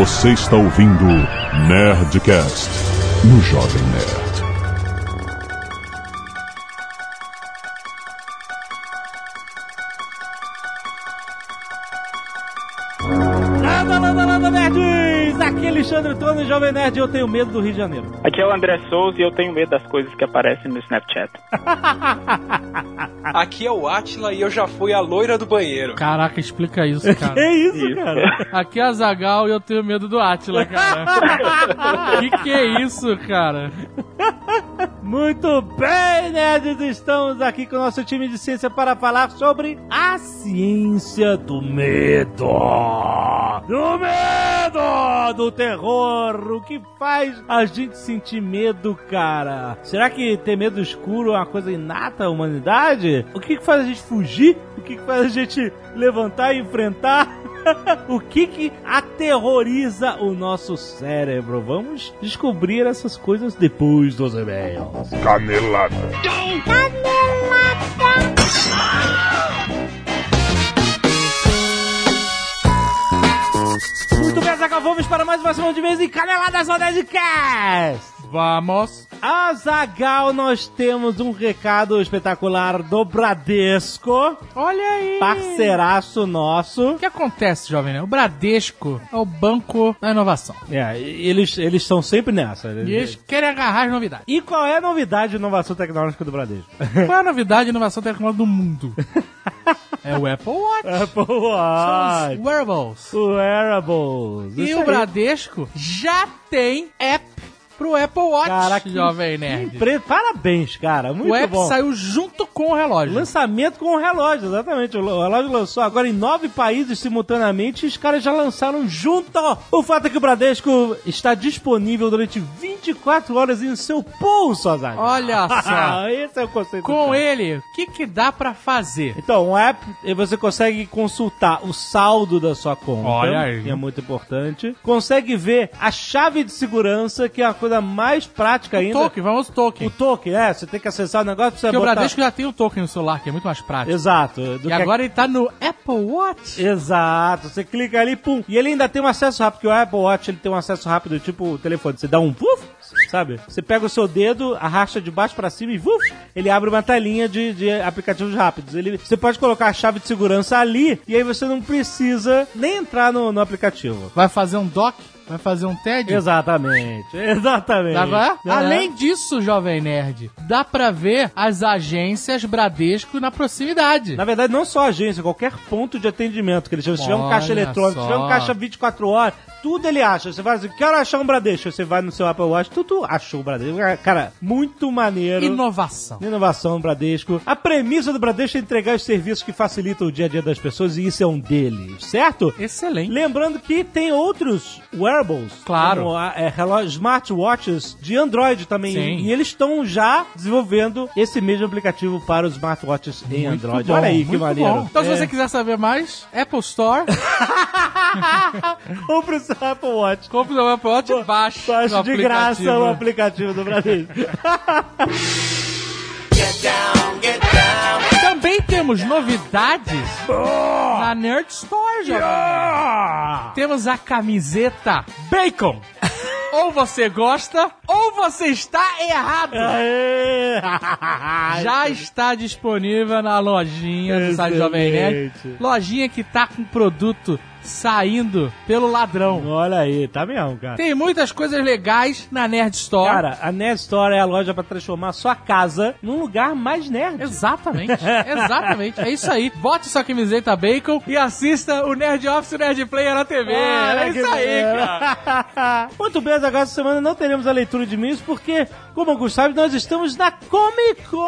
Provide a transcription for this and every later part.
Você está ouvindo Nerdcast no Jovem Nerd. Landa, landa, landa, nerds! Aqui é Alexandre Tono, Jovem Nerd, e eu tenho medo do Rio de Janeiro. Aqui é o André Souza e eu tenho medo das coisas que aparecem no Snapchat. Aqui é o Atila e eu já fui a loira do banheiro. Caraca, explica isso, Que cara. isso, Isso. cara? Aqui é a Zagal e eu tenho medo do Atila, cara. que que é isso, cara? Muito bem, nerds! Estamos aqui com o nosso time de ciência para falar sobre a ciência do medo. Do medo! Do terror! O que faz a gente sentir medo, cara? Será que ter medo escuro é uma coisa inata à humanidade? O que, faz a gente fugir? O que faz a gente levantar e enfrentar? o que que aterroriza o nosso cérebro? Vamos descobrir essas coisas depois dos e-mails. Canelada. Muito bem, Zagal, vamos para mais uma semana de mês e caneladas no Nerdcast! Vamos. Azagal, nós temos um recado espetacular do Bradesco, Olha aí. parceiraço nosso. O que acontece, jovem? Né? O Bradesco é o banco da inovação. É, eles eles estão sempre nessa. E eles querem agarrar as novidades. E qual é a novidade de inovação tecnológica do Bradesco? Qual é a novidade de inovação tecnológica do mundo? É o Apple Watch. Apple São Watch. os wearables. Wearables. E Isso o aí. Bradesco já tem app pro Apple Watch, Cara, que- jovem nerd. empre- Parabéns, cara. Muito O app bom. saiu junto com o relógio. Lançamento com o relógio, exatamente. O relógio lançou agora em nove países simultaneamente e os caras já lançaram junto. O fato é que o Bradesco está disponível durante 24 horas em seu pulso, Azar. Olha só. Esse é o conceito. Com ele, o que, que dá pra fazer? Então, o app, e você consegue consultar o saldo da sua conta. Olha aí. Que é muito importante. Consegue ver a chave de segurança, que é a coisa mais prática ainda. Token, vamos ao token. O token, é. Você tem que acessar o negócio, precisa Porque o botar... Bradesco já tem o token no celular, que é muito mais prático. Exato. E agora ele tá no Apple Watch. Exato, você clica ali, pum. E ele ainda tem um acesso rápido, porque o Apple Watch ele tem um acesso rápido, tipo o telefone. Você dá um puf, sabe? Você pega o seu dedo, arrasta de baixo pra cima e vuf, ele abre uma telinha de, de aplicativos rápidos. Ele, você pode colocar a chave de segurança ali e aí você não precisa nem entrar no, no aplicativo. Vai fazer um dock, vai fazer um TED. Exatamente, exatamente. Dá pra- Aham. Além disso, jovem nerd, dá pra ver as agências Bradesco na proximidade. Na verdade, não só agência, qualquer ponto de atendimento que ele chama. Se tiver um caixa eletrônico, se tiver um caixa 24 horas, tudo ele acha. Você vai assim, quero achar um Bradesco. Você vai no seu Apple Watch, tudo achou o Bradesco. Cara, muito maneiro. Inovação. Inovação no Bradesco. A premissa do Bradesco é entregar os serviços que facilitam o dia a dia das pessoas e isso é um deles, certo? Excelente. Lembrando que tem outros wearables, Claro. como a, é, relógios, smartwatches de Android também, Sim. e eles estão já desenvolvendo esse mesmo aplicativo para os smartwatches em Muito Android. bom, Olha aí que maneiro. bom. Então, se É. você quiser saber mais, Apple Store, compre o seu Apple Watch. compre o Apple Watch e baixe. Baixe de graça o aplicativo do Bradesco. Também temos novidades na Nerd Store, jovem. Temos a camiseta Bacon. ou você gosta, ou você está errado. Já está disponível na lojinha do site Jovem Nerd. Lojinha que tá com produto saindo pelo ladrão. Olha aí, tá mesmo, cara. Tem muitas coisas legais na Nerd Store. Cara, a Nerd Store é a loja pra transformar sua casa num lugar mais nerd. Exatamente, exatamente. É isso aí. Bote sua camiseta bacon e assista o Nerd Office e o Nerd Player na TV. Olha é isso aí, maneiro. cara. Muito bem, agora essa semana não teremos a leitura de e-mails porque, como alguns sabem, nós estamos na Comic Con!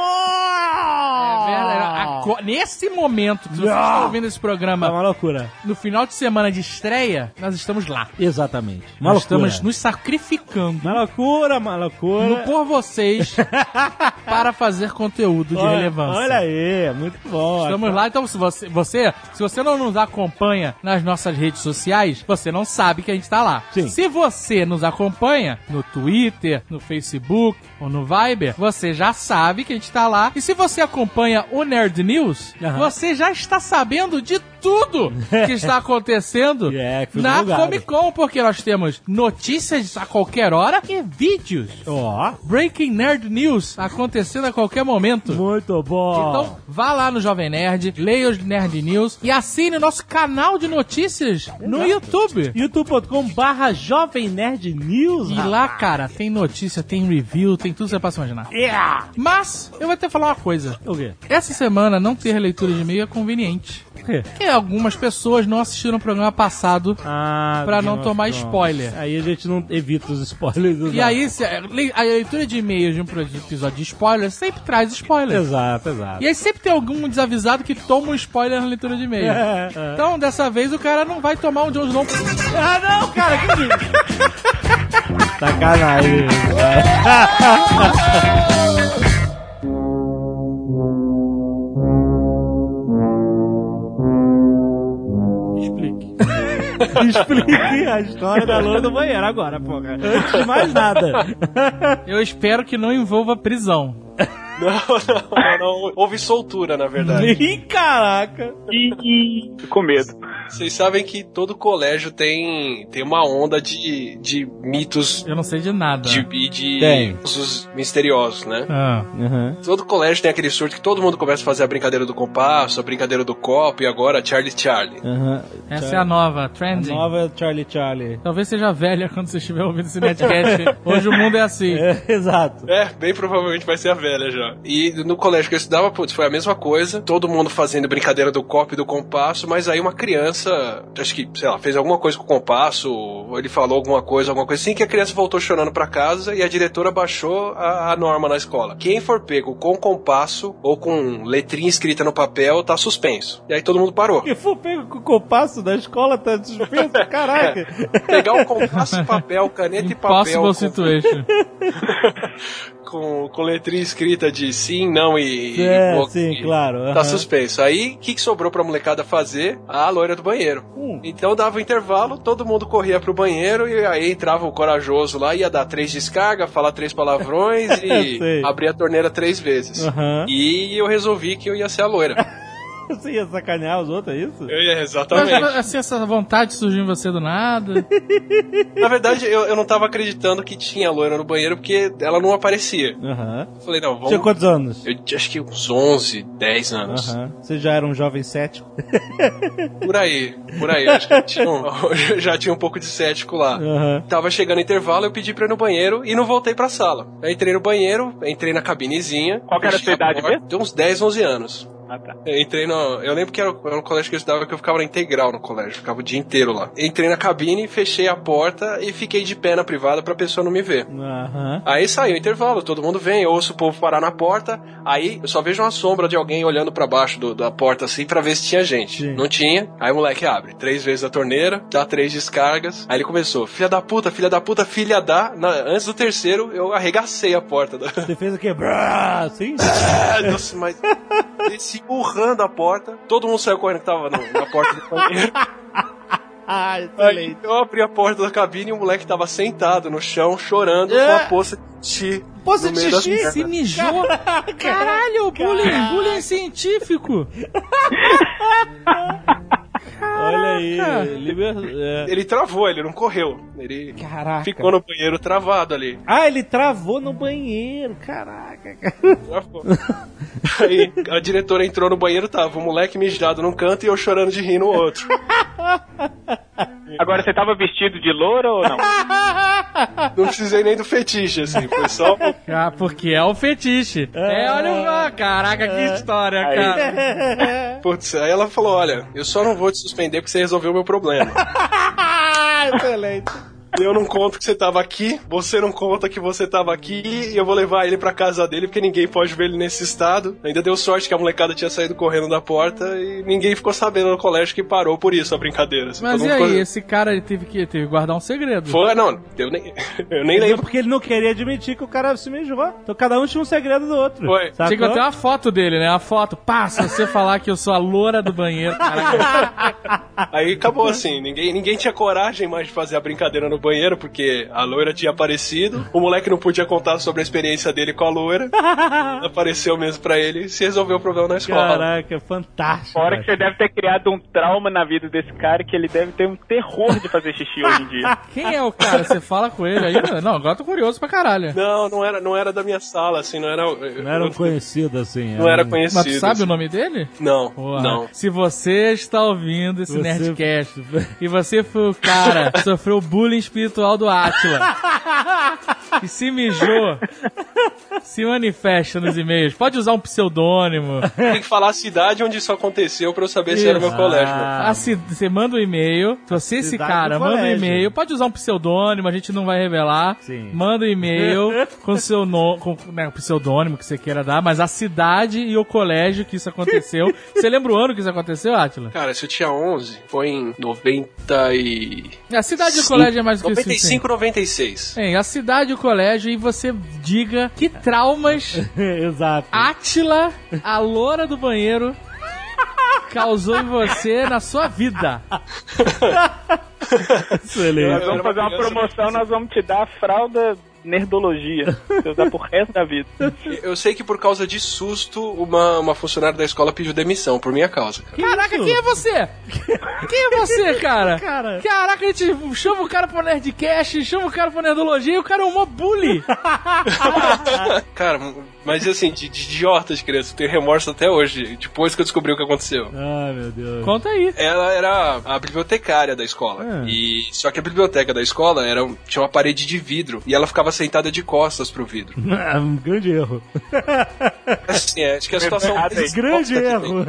É verdade. Co- Nesse momento que você Ah. está ouvindo esse É programa, uma loucura. no final de semana de estreia, nós estamos lá. Exatamente. Nós estamos nos sacrificando Uma loucura, uma loucura. no por vocês para fazer conteúdo de olha, relevância. Olha aí, muito bom. Estamos lá, então se você, você, se você não nos acompanha nas nossas redes sociais, você não sabe que a gente tá lá. Sim. Se você nos acompanha no Twitter, no Facebook ou no Viber, você já sabe que a gente tá lá. E se você acompanha o Nerd News, Aham. você já está sabendo de tudo que está acontecendo É, que foi na divulgado. Comic Con, porque nós temos notícias a qualquer hora e vídeos. Ó, Breaking Nerd News acontecendo a qualquer momento. muito bom. Então, vá lá no Jovem Nerd, leia os Nerd News e assine o nosso canal de notícias no YouTube. youtube.com barra Jovem Nerd News. E lá, cara, tem notícia, tem review, tem tudo que você possa imaginar. Yeah. Mas, eu vou até falar uma coisa. O quê? Essa semana não ter leitura de e-mail é conveniente. Quê? Porque algumas pessoas não assistiram o programa passado Ah, Pra porque não tomar spoiler. Aí a gente não evita os spoilers. E exato. aí, a le- a leitura de e-mails de um episódio de spoiler sempre traz spoiler. Exato, exato. E aí sempre tem algum desavisado que toma um spoiler na leitura de e-mail. É, é. Então, dessa vez, o cara não vai tomar um Jon Snow. Ah, não, cara, que isso? Sacanagem. Explique a história da loura do banheiro agora, porra. Antes de mais nada. Eu espero que não envolva prisão. Não, não, não, não. Houve soltura, na verdade. Ih, caraca. Ih, com medo. Vocês sabem que todo colégio tem, tem uma onda de, de mitos Eu não sei de nada. de, de Tem. misteriosos, né? Ah. Uhum. Todo colégio tem aquele surto que todo mundo começa a fazer a brincadeira do compasso, a brincadeira do copo e agora Charlie Charlie. Uhum. Essa é a nova, A trending. nova Charlie Charlie. Talvez seja velha quando você estiver ouvindo esse netcast. Hoje o mundo é assim. É, exato. É, bem provavelmente vai ser a velha já. E no colégio que eu estudava, putz, foi a mesma coisa. Todo mundo fazendo brincadeira do copo e do compasso, mas aí uma criança, acho que, sei lá, fez alguma coisa com o compasso, ou ele falou alguma coisa, alguma coisa assim, que a criança voltou chorando pra casa e a diretora baixou a, a norma na escola. Quem for pego com compasso ou com letrinha escrita no papel, tá suspenso. E aí todo mundo parou. Que for pego com o compasso da escola, tá suspenso, caraca. Pegar o compasso, papel, caneta e papel. Impossible com- situation. com, com letrinha escrita de sim, não e. É, e- sim, e- claro, Tá aham. suspenso. Aí, o que, que sobrou pra molecada fazer? A loira do banheiro. Hum. Então dava o intervalo, todo mundo corria pro banheiro e aí entrava o corajoso lá, ia dar três descargas, falar três palavrões e abrir a torneira três vezes. Aham. E eu resolvi que eu ia ser a loira. Você ia sacanear os outros, é isso? Eu ia, Mas, exatamente. assim, essa vontade surgiu em você do nada. Na verdade, eu, eu não tava acreditando que tinha loira no banheiro porque ela não aparecia. Aham. Falei, não, vamos. Tinha quantos anos? Eu acho que uns 11, 10 anos. Aham. Você já era um jovem cético? Por aí, por aí. Acho que tinha um- já tinha um pouco de cético lá. Aham. Tava chegando o intervalo, eu pedi pra ir no banheiro e não voltei pra sala. Eu entrei no banheiro, entrei na cabinezinha. Qual que era a sua idade mesmo? Tinha uns 10, 11 anos. Ah, tá. Eu entrei no. Eu lembro que era, era um colégio que eu estudava que eu ficava na integral no colégio, ficava o dia inteiro lá. Entrei na cabine, fechei a porta e fiquei de pé na privada pra pessoa não me ver. Aham. Aí saiu o intervalo, todo mundo vem, eu ouço o povo parar na porta, aí eu só vejo uma sombra de alguém olhando pra baixo do- da porta assim pra ver se tinha gente. Sim. Não tinha, aí o moleque abre três vezes a torneira, dá três descargas, aí ele começou, filha da puta, filha da puta, filha da. Na- antes do terceiro, eu arregacei a porta. Da... Você fez o quê? Brá, assim? Nossa, mas desci empurrando a porta, todo mundo saiu correndo que tava no- na porta do banheiro. Ah, Aí eu abri a porta da cabine e o moleque tava sentado no chão, chorando, com É. a poça de xixi. Poça de xixi? Se mijou. Caralho, bullying, bullying científico. Olha aí. Liber... é. Ele travou, ele não correu. Ele Caraca. ficou no banheiro travado ali. Ah, ele travou no banheiro. Caraca. Travou. Aí a diretora entrou no banheiro, tava o moleque mijado num canto e eu chorando de rir no outro. Agora, você tava vestido de loura ou não? Não precisei nem do fetiche, assim, foi só. Ah, porque é o fetiche. É, olha lá. Caraca, que história, Aí. cara. Putz, aí ela falou: olha, eu só não vou te suspender porque você resolveu o meu problema. excelente. Eu não conto que você tava aqui, você não conta que você tava aqui, e eu vou levar ele pra casa dele, porque ninguém pode ver ele nesse estado. Ainda deu sorte que a molecada tinha saído correndo da porta e ninguém ficou sabendo no colégio que parou por isso a brincadeira. assim. Mas e aí, ficou- esse cara ele teve que, teve que guardar um segredo. Foi, não, eu nem, eu nem lembro. Porque ele não queria admitir que o cara se mijou. Então cada um tinha um segredo do outro. Foi. Sacou? Tinha que ter uma foto dele, né? Uma foto. Pá, se você falar que eu sou a loura do banheiro. Aí acabou assim, ninguém, ninguém tinha coragem mais de fazer a brincadeira no banheiro porque a loira tinha aparecido. O moleque não podia contar sobre a experiência dele com a loira. Apareceu mesmo pra ele e se resolveu o problema na escola. Caraca, fantástico. Fora que você deve ter criado um trauma na vida desse cara que ele deve ter um terror de fazer xixi hoje em dia. Quem é o cara? Você fala com ele ainda? Não, agora eu tô curioso pra caralho. Não, não era, não era da minha sala, assim, não era. Não era um conhecido assim. Não era um- conhecido. Mas tu sabe assim. o nome dele? Não, Porra, não. Se você está ouvindo esse Você- Nerdcast e você foi o cara que sofreu bullying espiritual do Atila e se mijou, se manifesta nos e-mails. Pode usar um pseudônimo. Tem que falar a cidade onde isso aconteceu pra eu saber se era o meu Isso. colégio. Ah. Ah, se- você manda um e-mail. Se você, esse cara, manda um colégio. e-mail. Pode usar um pseudônimo, a gente não vai revelar. Sim. Manda um e-mail com seu nome, com né, o pseudônimo que você queira dar, mas a cidade e o colégio que isso aconteceu. você lembra o ano que isso aconteceu, Atila? Cara, se eu tinha 11, foi em 90 e... A cidade e o colégio é mais isso. 95, 96. Bem, a cidade e o colégio, e você diga que traumas Exato. Átila, a loura do banheiro, causou em você na sua vida. Excelente. Nós vamos fazer uma promoção, nós vamos te dar a fralda nerdologia. Você usar pro resto da vida. Eu sei que por causa de susto, uma, uma funcionária da escola pediu demissão por minha causa. Cara. Caraca, quem é você? Quem é você, cara? Cara. Caraca, a gente chama o cara pro Nerdcast, chama o cara pro Nerdologia e o cara é um mó bully. Cara, mas assim, de, de idiota de criança, eu tenho remorso até hoje, depois que eu descobri o que aconteceu. Ai, meu Deus. Conta aí. Ela era a bibliotecária da escola. Ah. E só que a biblioteca da escola era, tinha uma parede de vidro e ela ficava sentada de costas pro vidro. um grande erro. Assim, é, acho que a situação errado aí. Grande erro.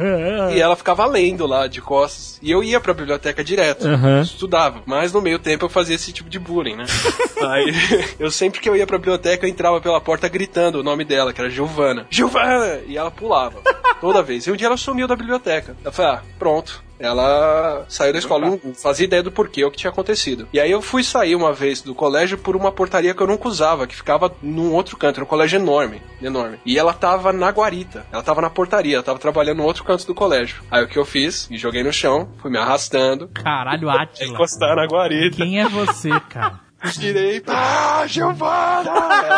E ela ficava lendo lá de costas. E eu ia pra biblioteca direto. Aham. Estudava. Mas no meio tempo eu fazia esse tipo de bullying, né? Aí eu sempre que eu ia pra biblioteca, eu entrava pela porta gritando o nome dela, que era Giovana. Giovana! E ela pulava. Toda vez. E um dia ela sumiu da biblioteca. Eu falei, ah, pronto. Ela saiu da escola, não fazia ideia do porquê, o que tinha acontecido. E aí eu fui sair uma vez do colégio por uma portaria que eu nunca usava, que ficava num outro canto, era um colégio enorme, enorme. E ela tava na guarita, ela tava na portaria, ela tava trabalhando no outro canto do colégio. Aí o que eu fiz? Me joguei no chão, fui me arrastando, Caralho, Atila. encostar na guarita. Quem é você, cara? Tirei. Ah, Giovana!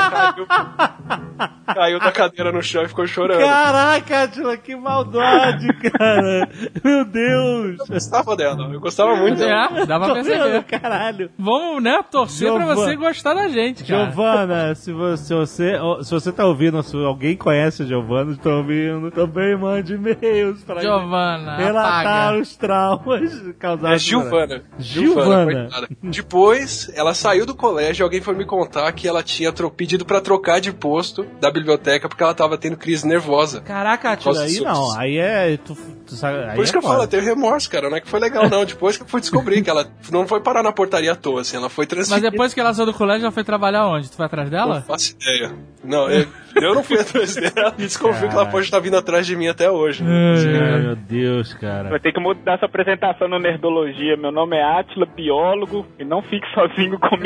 Caiu, caiu da cadeira no chão e ficou chorando. Caraca, Atila, que maldade, cara. Meu Deus. Eu gostava dela, eu gostava muito dela. É, dá pra perceber. caralho. Vamos, né, torcer pra Giovana. você gostar da gente, cara. Giovana, se você, se você, se você tá ouvindo, se alguém conhece a Giovana, está ouvindo, também mande e-mails pra Giovana, relatar apaga. os traumas É causados. Giovana. Giovana. coitada. Depois, ela saiu do colégio e alguém foi me contar que ela tinha pedido pra trocar de posto da biblioteca porque ela tava tendo crise nervosa. Caraca, Atila, Causa aí não, aí é. Tu, tu sabe, aí Por isso é que eu foda. falo, eu tenho remorso, cara. Não é que foi legal, não. Depois que eu fui descobrir que ela não foi parar na portaria à toa, assim, ela foi Mas transferida. depois que ela saiu do colégio, ela foi trabalhar onde? Tu foi atrás Não dela? faço ideia. Não, eu, eu não fui atrás dela e desconfio que ela pode estar vindo atrás de mim até hoje. Ai, meu Deus, cara. Vai ter que mudar sua apresentação no Nerdologia. Meu nome é Atila, biólogo, e não fique sozinho comigo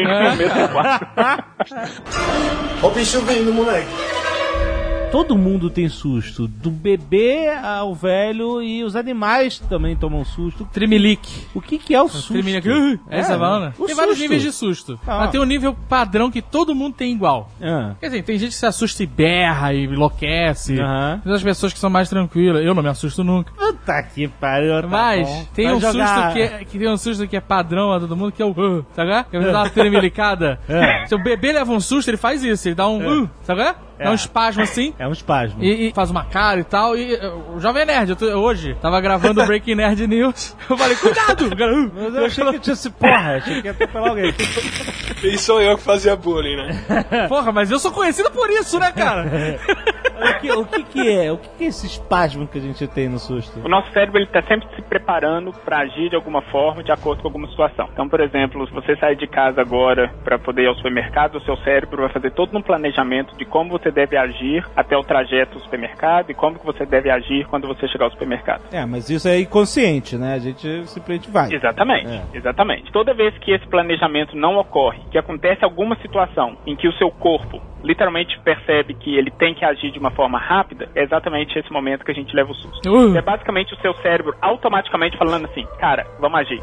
O bicho vindo, moleque. Todo mundo tem susto, do bebê ao velho e os animais também tomam susto. Trimelique. O que que é o susto? Trimelique. Uh, é essa bala? o Tem vários susto. níveis de susto. Ah. Mas tem um nível padrão que todo mundo tem igual. Ah, Quer dizer, tem gente que se assusta e berra e enlouquece. Aham. Tem as pessoas que são mais tranquilas. Eu não me assusto nunca. Puta que pariu, tá Mas bom. tem Vai um jogar- susto que, é, que tem um susto que é padrão a todo mundo, que é o uh, sabe? é? Que ele dá uma tremelicada. É. Se o bebê leva um susto, ele faz isso, ele dá um uh, sabe? É? Dá um espasmo assim. É um espasmo. E, e faz uma cara e tal. E uh, o Jovem Nerd, eu tô- hoje, tava gravando o Breaking Nerd News. Eu falei, cuidado! Mas eu achei que tinha se porra, achei que ia atropelar alguém. E sou eu que fazia bullying, né? Porra, mas eu sou conhecido por isso, né, cara? Olha aqui, o que que é? O que que é esse espasmo que a gente tem no susto? O nosso cérebro ele está sempre se preparando para agir de alguma forma, de acordo com alguma situação. Então, por exemplo, se você sair de casa agora para poder ir ao supermercado, o seu cérebro vai fazer todo um planejamento de como você deve agir até o trajeto do supermercado e como que você deve agir quando você chegar ao supermercado. É, mas isso é inconsciente, né? A gente simplesmente vai. Exatamente, É. exatamente. Toda vez que esse planejamento não ocorre, que acontece alguma situação em que o seu corpo literalmente percebe que ele tem que agir de uma forma rápida, é exatamente esse momento que a gente leva o susto. Uh. É basicamente o seu cérebro automaticamente falando assim, cara, vamos agir.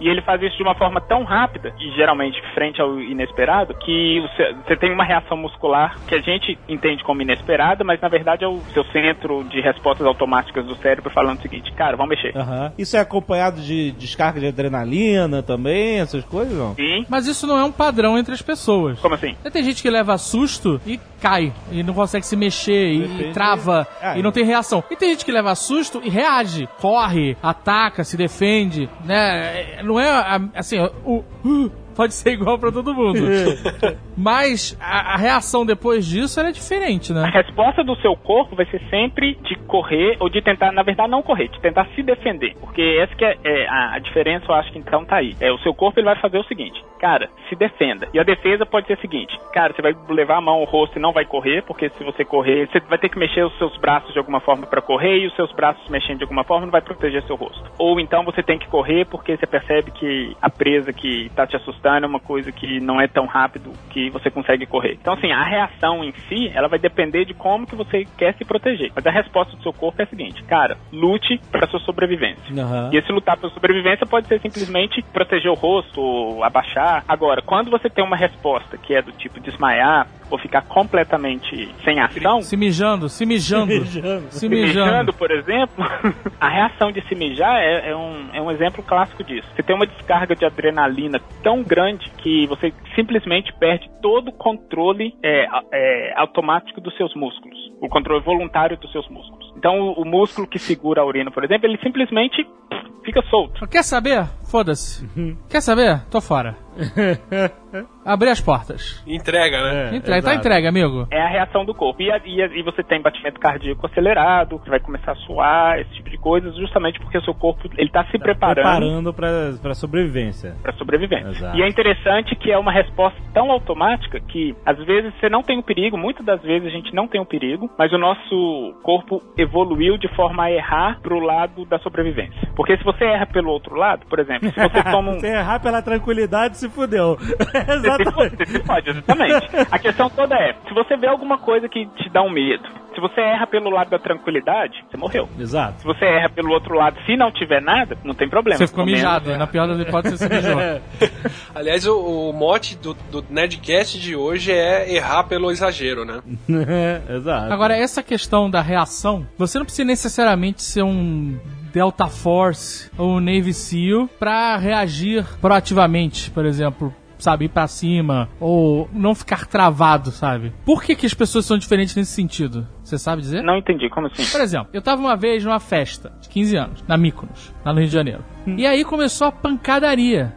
E ele faz isso de uma forma tão rápida, e geralmente frente ao inesperado, que seu- você tem uma reação muscular que a gente entende como inesperada, mas na verdade é o seu centro de respostas automáticas do cérebro falando o seguinte, cara, vamos mexer. Isso é acompanhado de descarga de adrenalina também, essas coisas, não? Sim? Mas isso não é um padrão entre as pessoas. Como assim? Tem gente que leva susto e cai, e não consegue se mexer, e, Depende. trava, Ah, e não tem reação. E tem gente que leva susto e reage, corre, ataca, se defende, né? É, Não é assim, o. uh, Pode ser igual pra todo mundo. Mas a, a reação depois disso ela é diferente, A né? resposta do seu corpo vai ser sempre de correr ou de tentar, na verdade, não correr, de tentar se defender. Porque essa que é, é a, a diferença, eu acho que então tá aí. É, o seu corpo ele vai fazer o seguinte, cara, se defenda. E a defesa pode ser a seguinte, cara, você vai levar a mão ao rosto e não vai correr, porque se você correr, você vai ter que mexer os seus braços de alguma forma para correr e os seus braços mexendo de alguma forma não vai proteger seu rosto. Ou então você tem que correr porque você percebe que a presa que tá te assustando é uma coisa que não é tão rápido que você consegue correr. Então assim, a reação em si, ela vai depender de como que você quer se proteger. Mas a resposta do seu corpo é a seguinte, cara, lute para sua sobrevivência. Aham. E esse lutar pela sobrevivência pode ser simplesmente proteger o rosto, ou abaixar. Agora, quando você tem uma resposta que é do tipo desmaiar ou ficar completamente sem ação, Se mijando, se mijando. Mijando. Se se mijando. mijando, por exemplo, a reação de se mijar é, é um, é um exemplo clássico disso. Você tem uma descarga de adrenalina tão grande que você simplesmente perde todo o controle é, é, automático dos seus músculos, o controle voluntário dos seus músculos. Então, o, o músculo que segura a urina, por exemplo, ele simplesmente fica solto. Quer saber? Foda-se. Quer saber? Tô fora. Abrir as portas. Entrega, né? Entrega, tá exato. entregue, amigo. É a reação do corpo. E, e, e você tem batimento cardíaco acelerado, você vai começar a suar, esse tipo de coisa, justamente porque o seu corpo ele tá se preparando Preparando pra, pra sobrevivência. para sobrevivência. Exato. E é interessante que é uma resposta tão automática que às vezes você não tem o perigo, muitas das vezes a gente não tem o perigo, mas o nosso corpo evoluiu de forma a errar pro lado da sobrevivência. Porque se você erra pelo outro lado, por exemplo, se você toma um Se errar pela tranquilidade, se fudeu. Exatamente. você pode, exatamente. A questão toda é, se você vê alguma coisa que te dá um medo, se você erra pelo lado da tranquilidade, você morreu. Exato. Se você erra pelo outro lado, se não tiver nada, não tem problema. Você ficou mijado. Na pior das hipóteses, você se mijou. Aliás, o, o mote do, do Nerdcast de hoje é errar pelo exagero, né? Exato. Agora, essa questão da reação, você não precisa necessariamente ser um Delta Force ou Navy SEAL pra reagir proativamente, por exemplo. Sabe, ir pra cima, ou não ficar travado, sabe? Por que, que as pessoas são diferentes nesse sentido? Você sabe dizer? Não entendi, como assim? Por exemplo, eu tava uma vez numa festa de 15 anos, na Mykonos, lá no Rio de Janeiro. E aí começou a pancadaria.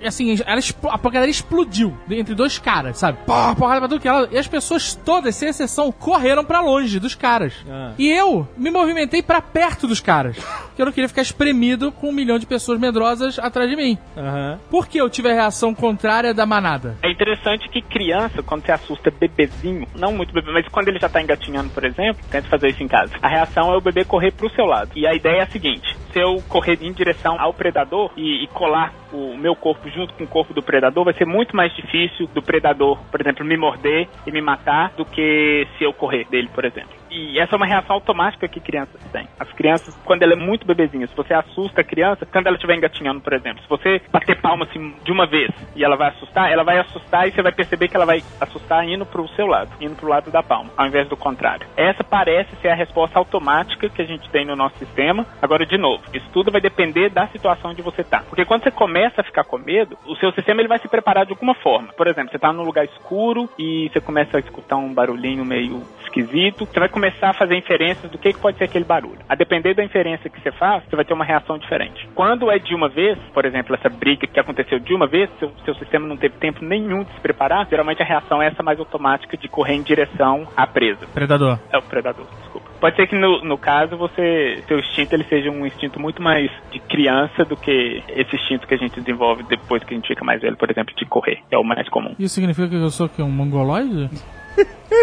E assim, ela, a pancadaria explodiu entre dois caras, sabe? Pô, porrada pra tudo que ela. E as pessoas todas, sem exceção, correram pra longe dos caras. Ah. E eu me movimentei pra perto dos caras. Porque eu não queria ficar espremido com um milhão de pessoas medrosas atrás de mim. Aham. Por que eu tive a reação contrária da manada? É interessante que criança, quando você assusta bebezinho, não muito bebê, mas quando ele já tá engatinhando, por exemplo, tenta fazer isso em casa. A reação é o bebê correr pro seu lado. E a ideia é a seguinte: se eu correr em direção ao predador e, e colar o meu corpo junto com o corpo do predador, vai ser muito mais difícil do predador, por exemplo, me morder e me matar do que se eu correr dele, por exemplo. E essa é uma reação automática que crianças têm. As crianças, quando ela é muito bebezinha, se você assusta a criança, quando ela estiver engatinhando, por exemplo, se você bater palma assim de uma vez e ela vai assustar, ela vai assustar e você vai perceber que ela vai assustar indo pro seu lado, indo pro lado da palma, ao invés do contrário. Essa parece ser a resposta automática que a gente tem no nosso sistema. Agora, de novo, isso tudo vai depender da situação onde você tá. Porque quando você começa a ficar com medo, o seu sistema ele vai se preparar de alguma forma. Por exemplo, você tá num lugar escuro e você começa a escutar um barulhinho meio esquisito, você vai começar a fazer inferências do que, que pode ser aquele barulho. A depender da inferência que você faz, você vai ter uma reação diferente. Quando é de uma vez, por exemplo, essa briga que aconteceu de uma vez, seu, seu sistema não teve tempo nenhum de se preparar, geralmente a reação é essa mais automática de correr em direção à presa. Predador. É o predador, desculpa. Pode ser que no, no caso você, seu instinto ele seja um instinto muito mais de criança do que esse instinto que a gente desenvolve depois que a gente fica mais velho, por exemplo, de correr. É o mais comum. Isso significa que eu sou que um mongoloide?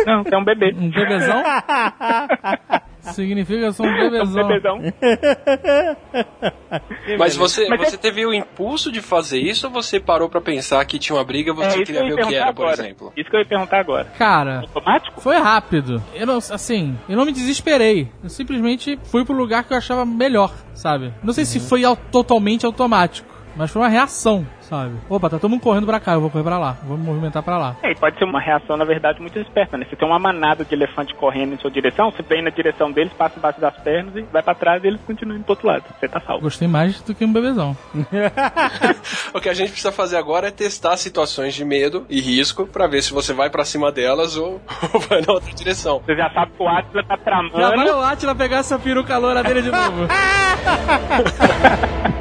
Não, é um bebê. Um bebezão? Significa que eu sou um bebezão. bebezão. Mas você, Mas você é- teve o impulso de fazer isso ou você parou pra pensar que tinha uma briga e É, você que queria ver o que era, por agora. exemplo? Isso que eu ia perguntar agora. Cara, Automático? foi rápido. Eu não, assim, eu não me desesperei. Eu simplesmente fui pro lugar que eu achava melhor, sabe? Não sei se foi au- totalmente automático, mas foi uma reação, sabe? Opa, tá todo mundo correndo pra cá, eu vou correr pra lá, vou me movimentar pra lá. É, e pode ser uma reação, na verdade, muito esperta, né? Você tem uma manada de elefante correndo em sua direção, você vem na direção deles, passa embaixo das pernas e vai pra trás e eles continuam indo pro outro lado. Você tá salvo. Gostei mais do que um bebezão. O que a gente precisa fazer agora é testar situações de medo e risco pra ver se você vai pra cima delas ou, ou vai na outra direção. Você já sabe que o Atlas tá tramando. Já vai o Atila pegar essa peruca loura dele de novo.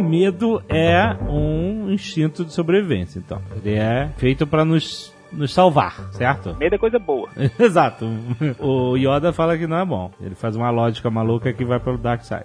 medo é um instinto de sobrevivência, então. Ele é feito pra nos, nos salvar, certo? Medo é coisa boa. Exato. O Yoda fala que não é bom. Ele faz uma lógica maluca que vai pelo Dark Side.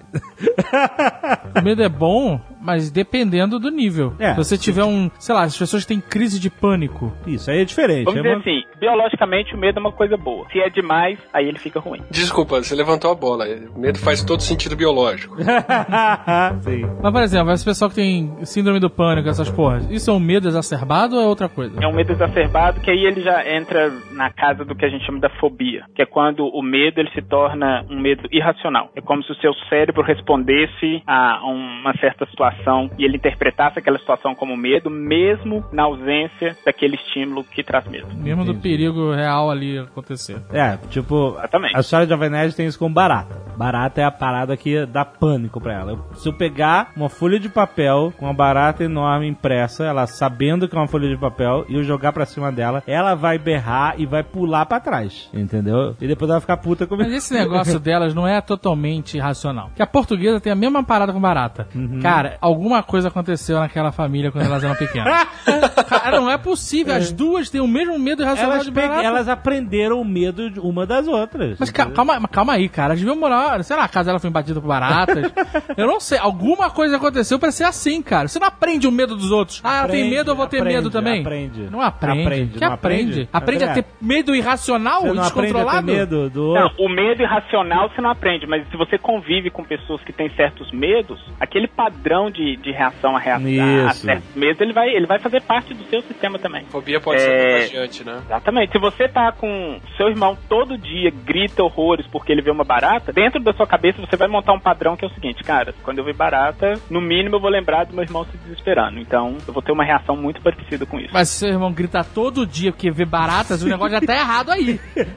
O medo é bom, mas dependendo do nível. É. Se você tiver um, sei lá, as pessoas têm crise de pânico. Isso aí é diferente. Vamos é dizer uma- assim, biologicamente o medo é uma coisa boa. Se é demais, aí ele fica ruim. Desculpa, você levantou a bola. O medo faz todo sentido biológico. Sim. Mas, por exemplo, esse pessoal que tem síndrome do pânico, essas porras, isso é um medo exacerbado ou é outra coisa? É um medo exacerbado que aí ele já entra na casa do que a gente chama da fobia, que é quando o medo ele se torna um medo irracional. É como se o seu cérebro respondesse a uma certa situação e ele interpretasse aquela situação como medo, mesmo na ausência daquele estímulo que traz medo. Mesmo do perigo real ali acontecer. É, tipo, Exatamente. a história de Jovem Nerd tem isso com barata. Barata é a parada que dá pânico pra ela. Se eu pegar uma folha de papel com uma barata enorme impressa, ela sabendo que é uma folha de papel, e eu jogar pra cima dela, ela vai berrar e vai pular pra trás, entendeu? E depois ela vai ficar puta comigo. Mas esse negócio delas não é totalmente irracional. Que a portuguesa tem a mesma parada com barata. Cara, alguma coisa aconteceu naquela família quando elas eram pequenas. Cara, não é possível. As duas têm o mesmo medo irracional Elas, de barata. elas aprenderam o medo de uma das outras. Mas ca- calma, calma aí, cara. Elas deviam morar. Sei lá, a casa dela foi invadida por baratas. Eu não sei. Alguma coisa aconteceu pra ser assim, cara. Você não aprende o medo dos outros. Ah, ela tem Aprende, medo, eu vou ter aprende, medo também. aprende. Não aprende. Aprende, que não aprende? aprende? Aprende a ter medo irracional, Você não aprende a ter descontrolado? medo do Não, outro. o medo irracional você não aprende, mas se você convive com pessoas que têm certos medos, aquele padrão de, de reação a, rea a, a certos medos, ele vai, ele vai fazer parte do seu sistema também. Fobia pode ser É. contagiante, né? Exatamente. Se você tá com seu irmão todo dia, grita horrores porque ele vê uma barata, dentro da sua cabeça você vai montar um padrão que é o seguinte, cara, quando eu ver barata, no mínimo eu vou lembrar do meu irmão se desesperando. Então eu vou ter uma reação muito parecida com isso. Mas se seu irmão grita todo dia porque vê baratas, o negócio já tá errado aí.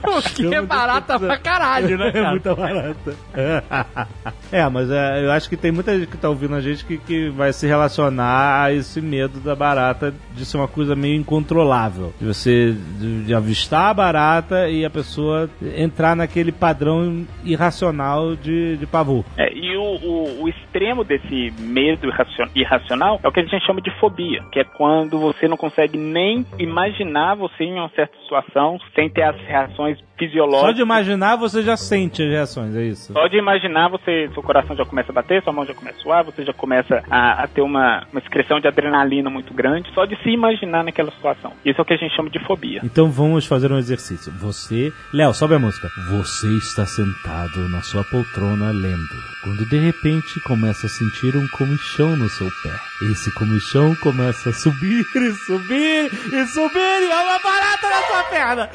Porque é barata pra caralho, né, É cara? muita barata. é, mas é, eu acho que tem muita gente que tá ouvindo a gente que, que vai se relacionar a esse medo da barata de ser uma coisa meio incontrolável. De você de, de avistar a barata e a pessoa entrar naquele padrão irracional de, de pavor. É, e o, o, o extremo desse medo irracio- irracional é o que a gente chama de fobia, que é quando você não consegue nem imaginar você em uma certa situação sem ter as reações fisiológicas. Só de imaginar você já sente as reações, é isso? Só de imaginar, você, seu coração já começa a bater, sua mão já começa a suar, você já começa a, a ter uma, uma excreção de adrenalina muito grande, só de se imaginar naquela situação. Isso é o que a gente chama de fobia. Então vamos fazer um exercício. Você, Léo, sobe a música. Você está sentado na sua poltrona lendo. Quando de repente começa a sentir um comichão no seu pé. Esse comichão começa a subir e subir e subir e é uma barata na sua perna.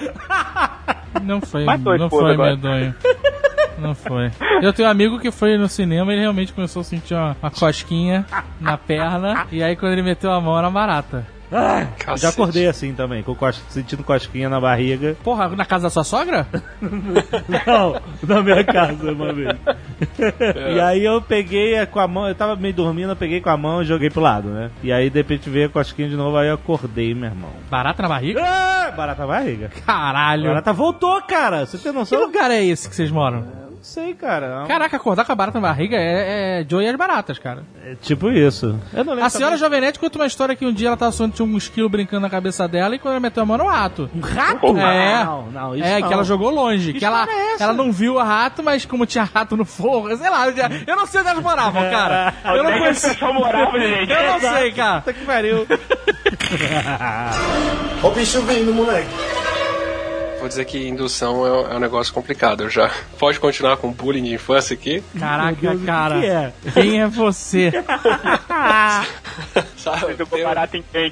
Não foi, não foi agora. medonho. Não foi. Eu tenho um amigo que foi no cinema e ele realmente começou a sentir uma, uma cosquinha na perna. E aí quando ele meteu a mão era barata. Ah, já acordei assim também, com cos- sentindo cosquinha na barriga. Porra, na casa da sua sogra? Não, na minha casa uma vez. E aí eu peguei com a mão, eu tava meio dormindo, eu peguei com a mão e joguei pro lado, né? E aí de repente veio a cosquinha de novo, aí eu acordei, meu irmão. Barata na barriga? Ah, barata na barriga. Caralho. Barata voltou, cara. Você tem Que noção? lugar é esse que vocês moram? Não sei, cara. Caraca, acordar com a barata na barriga é, é Joey e as baratas, cara. É tipo isso. Eu não lembro A senhora também. Jovenete conta uma história que um dia ela tava sonhando que tinha um esquilo brincando na cabeça dela e quando ela meteu a mão no rato. Um rato? É. Não, não, isso é, não. que ela jogou longe. Que, ela, história é essa? ela não viu o rato, mas como tinha rato no forro, sei lá, eu, já- eu não sei onde elas moravam, cara. Eu não que conheço. Eu não sei, cara. Puta que pariu. Ó o bicho vindo, moleque. Vou dizer que indução é, é um negócio complicado. Eu já. Pode continuar com bullying de infância aqui? Caraca, Deus, cara. que é? Quem é você? Sabe? Jogou Tem, barato em quem?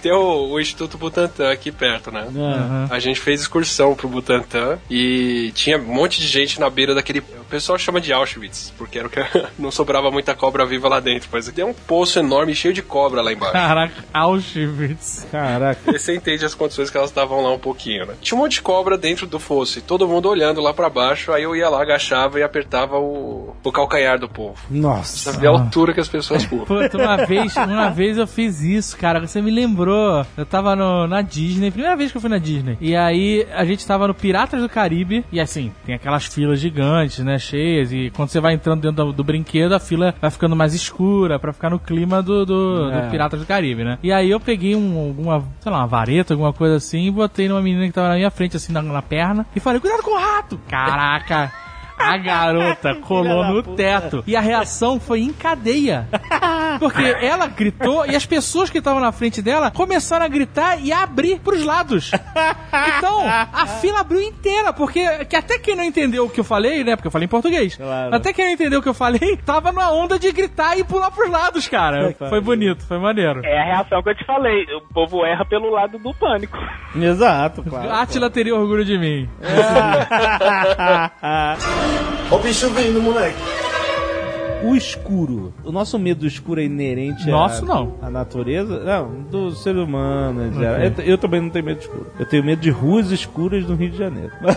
Tem o, o Instituto Butantan aqui perto, né? Aham. A gente fez excursão pro Butantan e tinha um monte de gente na beira daquele. O pessoal chama de Auschwitz, porque era o que não sobrava muita cobra viva lá dentro. Mas tem um poço enorme cheio de cobra lá embaixo. Caraca, Auschwitz. Caraca. E Você entende as condições que elas estavam lá um pouquinho, né? Tinha um monte de cobra dentro do fosso e todo mundo olhando lá pra baixo. Aí eu ia lá, agachava e apertava o, o calcanhar do povo. Nossa. Ver a altura que as pessoas pulam. Puta, uma vez, uma vez eu fiz isso, cara. Você me lembrou. Eu tava no- na Disney, primeira vez que eu fui na Disney. E aí a gente tava no Piratas do Caribe. E assim, tem aquelas filas gigantes, né? Cheias. E quando você vai entrando dentro do, do brinquedo, a fila vai ficando mais escura pra ficar no clima do, do, É. do Piratas do Caribe, né? E aí eu peguei um, alguma, sei lá, uma vareta, alguma coisa assim, e botei numa menina que tava na minha frente, assim, na, na perna, e falei, cuidado com o rato! Caraca! A garota colou no teto. E a reação foi em cadeia. Porque ela gritou e as pessoas que estavam na frente dela começaram a gritar e a abrir pros lados. Então, a fila abriu inteira, porque que até quem não entendeu o que eu falei, né? Porque eu falei em português. Claro. Até quem não entendeu o que eu falei, tava numa onda de gritar e pular pros lados, cara. Foi bonito, foi maneiro. É a reação que eu te falei. O povo erra pelo lado do pânico. Exato, claro. Atila teria orgulho de mim. Ó o bicho vindo, moleque. o escuro. O nosso medo do escuro é inerente Nosso, à, não. à natureza? Não, do ser humano. em geral. Ok. Eu, eu também não tenho medo de escuro. Eu tenho medo de ruas escuras no Rio de Janeiro. Mas,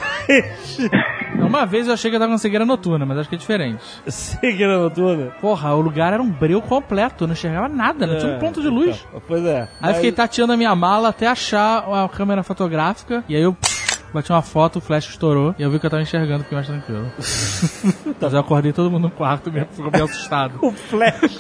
Uma vez eu achei que eu tava com cegueira noturna, mas acho que é diferente. cegueira noturna. Porra, o lugar era um breu completo, eu não enxergava nada, não tinha um ponto de luz. Então, pois é. Aí Mas- eu fiquei tateando a minha mala até achar a câmera fotográfica, e aí eu bati uma foto, o flash estourou, e eu vi que eu tava enxergando, fiquei mais tranquilo. Mas eu acordei todo mundo no quarto mesmo, ficou meio assustado. o flash.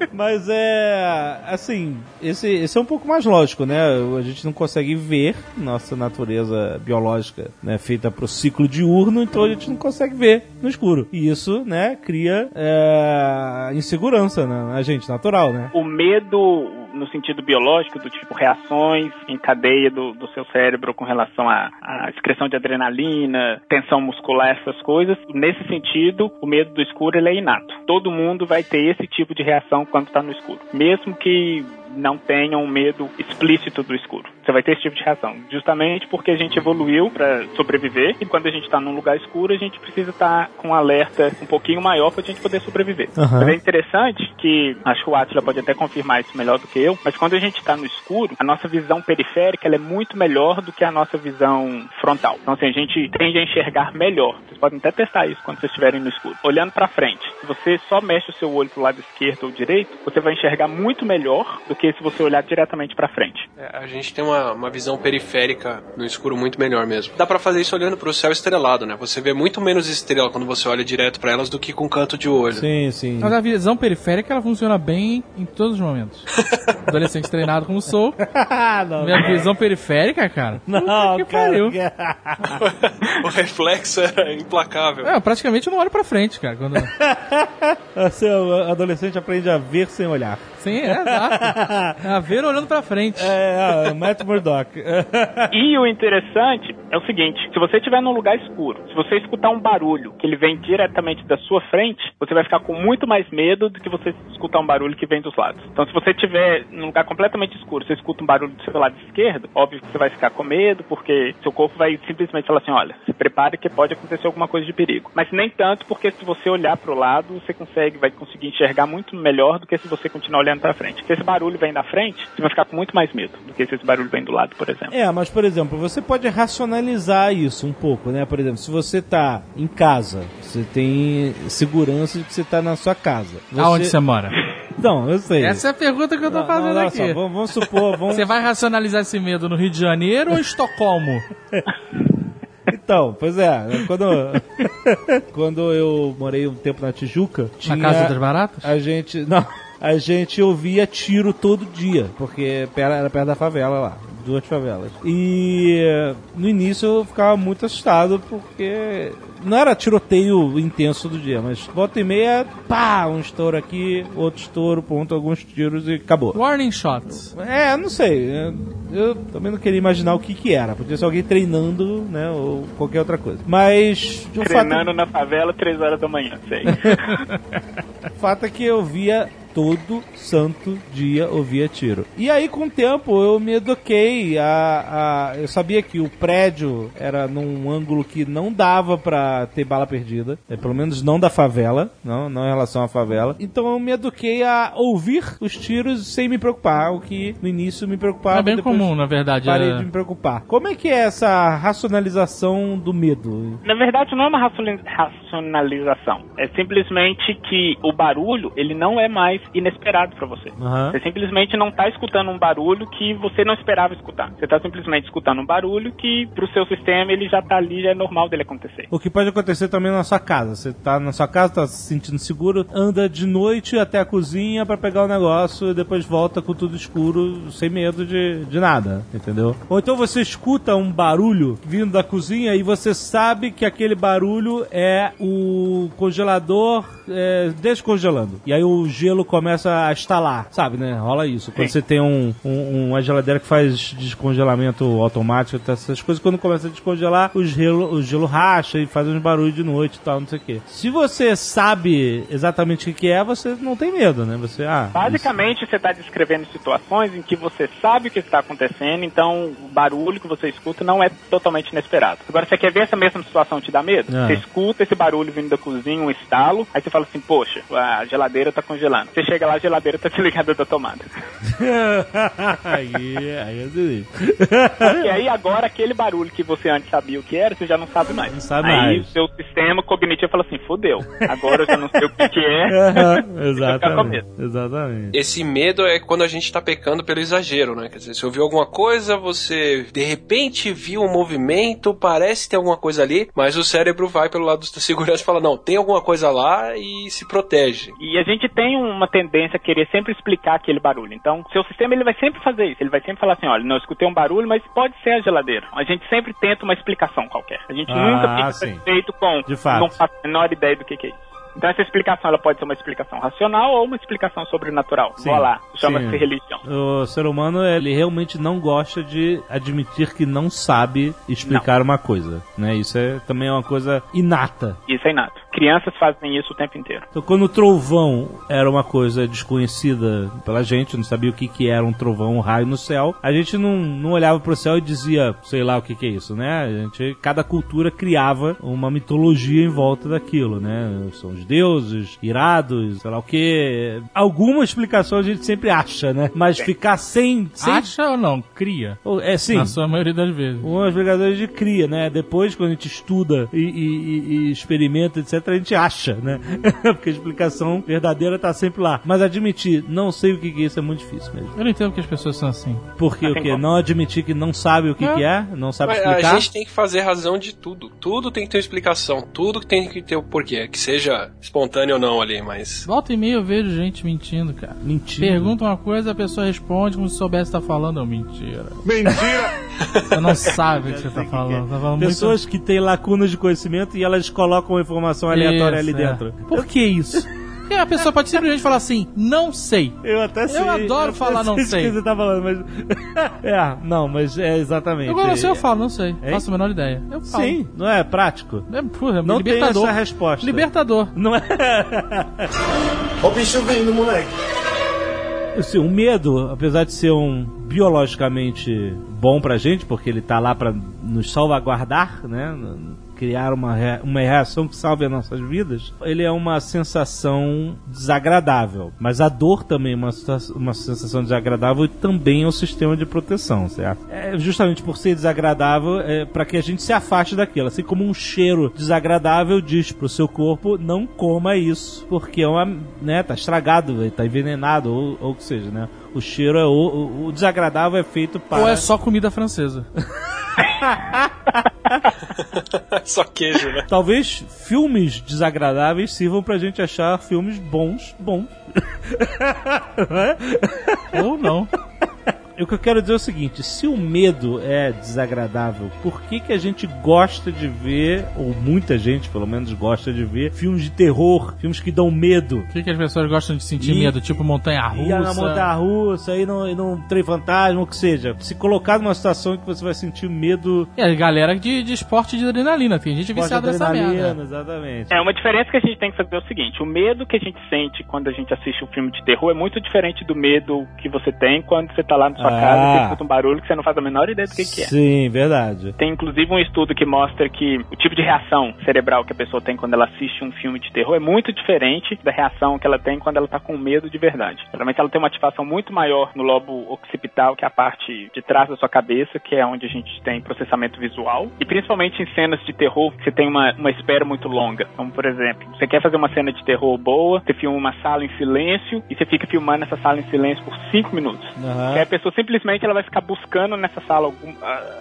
Mas é. Assim, esse, esse é um pouco mais lógico, né? A gente não consegue ver nossa natureza biológica, né? Feita pro ciclo diurno, então a gente não consegue ver no escuro. E isso, né, cria é, insegurança na, na gente, natural, né? O medo, no sentido biológico, do tipo reações em cadeia do, do seu cérebro com relação à, à excreção de adrenalina, tensão muscular, essas coisas, nesse sentido, o medo do escuro ele é inato. Todo mundo vai ter esse tipo de reação quando está no escuro. Mesmo que não tenham um medo explícito do escuro. Você vai ter esse tipo de reação. Justamente porque a gente evoluiu para sobreviver e quando a gente está num lugar escuro, a gente precisa estar com um alerta um pouquinho maior para a gente poder sobreviver. Aham. Mas é interessante que, acho que o Atila pode até confirmar isso melhor do que eu, mas quando a gente está no escuro, a nossa visão periférica é muito melhor do que a nossa visão frontal. Então, assim, a gente tende a enxergar melhor. Vocês podem até testar isso quando vocês estiverem no escuro. Olhando para frente, se você só mexe o seu olho pro lado esquerdo ou direito, você vai enxergar muito melhor do que se você olhar diretamente para frente. É, a gente tem uma, uma visão periférica no escuro muito melhor mesmo. Dá pra fazer isso olhando pro céu estrelado, né? Você vê muito menos estrela quando você olha direto pra elas do que com canto de olho. Sim, sim. Mas a visão periférica, ela funciona bem em todos os momentos. Adolescente treinado como sou, não, minha visão periférica, cara, não, que cara. pariu. o reflexo era implacável. É, praticamente eu não olho pra frente, cara. Quando... O adolescente aprende a ver sem olhar. Sim, é exato. É a ver olhando pra frente. É, é Matt Murdock. E o interessante é o seguinte: se você estiver num lugar escuro, se você escutar um barulho que ele vem diretamente da sua frente, você vai ficar com muito mais medo do que você escutar um barulho que vem dos lados. Então, se você estiver num lugar completamente escuro, você escuta um barulho do seu lado esquerdo, óbvio que você vai ficar com medo, porque seu corpo vai simplesmente falar assim: olha, se prepare que pode acontecer alguma coisa de perigo. Mas nem tanto, porque se você olhar para o lado, você consegue, vai conseguir enxergar muito melhor do que se você continuar olhando para frente. Se esse barulho vem da frente, você vai ficar com muito mais medo do que se esse barulho vem do lado, por exemplo. É, mas por exemplo, você pode racionalizar isso um pouco, né? Por exemplo, se você tá em casa, você tem segurança de que você tá na sua casa. Você... Aonde você mora? Não, eu sei. Essa é a pergunta que eu tô Não, fazendo não, aqui. só, vamos, vamos supor, vamos... Você vai racionalizar esse medo no Rio de Janeiro ou em Estocolmo? Então, pois é, quando... Quando eu morei um tempo na Tijuca, tinha... Na Casa das Baratas? A gente. Não. A gente ouvia tiro todo dia, porque era perto da favela lá, duas favelas. E eh, no início eu ficava muito assustado, porque não era tiroteio intenso do dia, mas volta e meia, pá, um estouro aqui, outro estouro, ponto, alguns tiros e acabou. Warning shots. É, não sei. Eu, também não queria imaginar o que que era. Podia ser alguém treinando, né, ou qualquer outra coisa. Mas, de um fato... Treinando na favela, três horas da manhã, sei. O fato é que eu via todo santo dia ouvia tiro. E aí, com o tempo, eu me eduquei a, a- Eu sabia que o prédio era num ângulo que não dava pra ter bala perdida. É, pelo menos não da favela, não, não em relação à favela. Então eu me eduquei a ouvir os tiros sem me preocupar, o que no início me preocupava. É bem comum, na verdade. Parei é- de me preocupar. Como é que é essa racionalização do medo? Na verdade, não é uma racionalização. É simplesmente que o barulho, ele não é mais inesperado pra você. Aham. Você simplesmente não tá escutando um barulho que você não esperava escutar. Você tá simplesmente escutando um barulho que pro seu sistema ele já tá ali, já é normal dele acontecer. O que pode acontecer também na sua casa. Você tá na sua casa, tá se sentindo seguro, anda de noite até a cozinha pra pegar o negócio e depois volta com tudo escuro, sem medo de, de nada, entendeu? Ou então você escuta um barulho vindo da cozinha e você sabe que aquele barulho é o congelador é, descongelando. E aí o gelo começa a estalar, sabe, né? Rola isso. Quando Sim. você tem um, um- uma geladeira que faz descongelamento automático, tá, essas coisas, quando começa a descongelar, o gelo, o gelo racha e faz uns barulhos de noite e tal, não sei o quê. Se você sabe exatamente o que é, você não tem medo, né? Você, ah, Basicamente, você está descrevendo situações em que você sabe o que está acontecendo, então o barulho que você escuta não é totalmente inesperado. Agora, você quer ver essa mesma situação te dá medo? Ah. Você escuta esse barulho vindo da cozinha, um estalo, aí você fala assim, poxa, a geladeira tá congelando. Você chega lá, a geladeira tá desligada da tomada. aí, aí. E aí agora aquele barulho que você antes sabia o que era, você já não sabe mais. Não sabe aí mais. o seu sistema cognitivo fala assim, fodeu. Agora eu já não sei o que, que é. Exatamente. medo. Exatamente. Esse medo é quando a gente tá pecando pelo exagero, né? Quer dizer, você ouviu alguma coisa, você de repente viu um movimento, parece ter alguma coisa ali, mas o cérebro vai pelo lado da segurança e fala: não, tem alguma coisa lá e se protege. E a gente tem uma tendência a querer sempre explicar aquele barulho. Então, seu sistema ele vai sempre fazer isso. Ele vai sempre falar assim, olha, não eu escutei um barulho, mas pode ser a geladeira. A gente sempre tenta uma explicação qualquer. A gente Ah, nunca fica sim. satisfeito com De fato. não faço a menor ideia do que, que é isso. Então essa explicação ela pode ser uma explicação racional ou uma explicação sobrenatural. Sim, Vá lá, chama-se religião. O ser humano, ele realmente não gosta de admitir que não sabe explicar uma coisa, né? Isso é também é uma coisa inata. Isso é inato. Crianças fazem isso o tempo inteiro. Então, quando o trovão era uma coisa desconhecida pela gente, não sabia o que, que era um trovão, um raio no céu, a gente não, não olhava pro céu e dizia, sei lá o que, que é isso, né? A gente, cada cultura criava uma mitologia em volta daquilo, né? São os deuses, irados, sei lá o que. Alguma explicação a gente sempre acha, né? Mas ficar sem. sem Acha ou não? Cria. Ou- É sim. Na sua maioria das vezes. Umas brigadeiras de cria, né? Depois, quando a gente estuda e, e- e- experimenta, etc., a gente acha, né? Porque a explicação verdadeira tá sempre lá. Mas admitir, não sei o que que é isso, é muito difícil mesmo. Eu não entendo porque as pessoas são assim. Porque o Assim quê? como? Não admitir que não sabe o que É. que é, não sabe Mas explicar. a gente tem que fazer razão de tudo. Tudo tem que ter uma explicação. Tudo tem que ter o porquê. Que seja espontâneo ou não ali, mas. Volta e meia eu vejo gente mentindo, cara. Mentira. Pergunta uma coisa, a pessoa responde como se soubesse estar falando. Não, mentira. Mentira! Você não sabe o que você tá falando. Tá falando Pessoas que têm lacunas de conhecimento e elas colocam informação aleatória Isso, ali é. dentro. Por que isso? Porque a pessoa pode simplesmente falar assim, não sei. Eu até sei. adoro até falar não o sei. que você tá falando, mas... é, não, mas é exatamente. Eu não sei, eu falo, não sei. Hein? Faço a menor ideia. Eu falo. Sim, não é prático? É, porra, Não tem libertador. essa resposta. Libertador. Não é... Ó o bicho vindo, moleque. Assim, o medo, apesar de ser um biologicamente bom pra gente, porque ele tá lá pra nos salvaguardar, né? Criar uma, uma reação que salve as nossas vidas, ele é uma sensação desagradável. Mas a dor também é uma, uma sensação desagradável e também é um sistema de proteção, certo? É justamente por ser desagradável, é para que a gente se afaste daquilo. Assim como um cheiro desagradável diz pro seu corpo, não coma isso, porque é uma, né, tá estragado, tá envenenado, ou, ou que seja, né? O cheiro é o, o- o desagradável é feito para Ou é só comida francesa. Só queijo, né? Talvez filmes desagradáveis sirvam pra gente achar filmes bons, bons. Não é? Ou não. O que eu quero dizer é o seguinte: se o medo é desagradável, por que, que a gente gosta de ver, ou muita gente pelo menos gosta de ver, filmes de terror, filmes que dão medo? Por que, que as pessoas gostam de sentir E- medo? Tipo montanha Ir na russa. montanha russa, num, ir num trem fantasma, o que seja. Se colocar numa situação que você vai sentir medo. E a galera de, de esporte de adrenalina. Tem gente viciada nessa merda. Exatamente. É, uma diferença que a gente tem que fazer é o seguinte: o medo que a gente sente quando a gente assiste um filme de terror é muito diferente do medo que você tem quando você tá lá na sua Ah. casa e você escuta um barulho que você não faz a menor ideia do que, que é. Sim, verdade. Tem inclusive um estudo que mostra que o tipo de reação cerebral que a pessoa tem quando ela assiste um filme de terror é muito diferente da reação que ela tem quando ela tá com medo de verdade. Geralmente ela tem uma ativação muito maior no lobo occipital, que é a parte de trás da sua cabeça, que é onde a gente tem processamento visual. E principalmente em cenas de terror, você tem uma, uma espera muito longa. Como, por exemplo, você quer fazer uma cena de terror boa, você filma uma sala em silêncio e você fica filmando essa sala em silêncio por cinco minutos. Aham. Que a pessoa simplesmente ela vai ficar buscando nessa sala algum,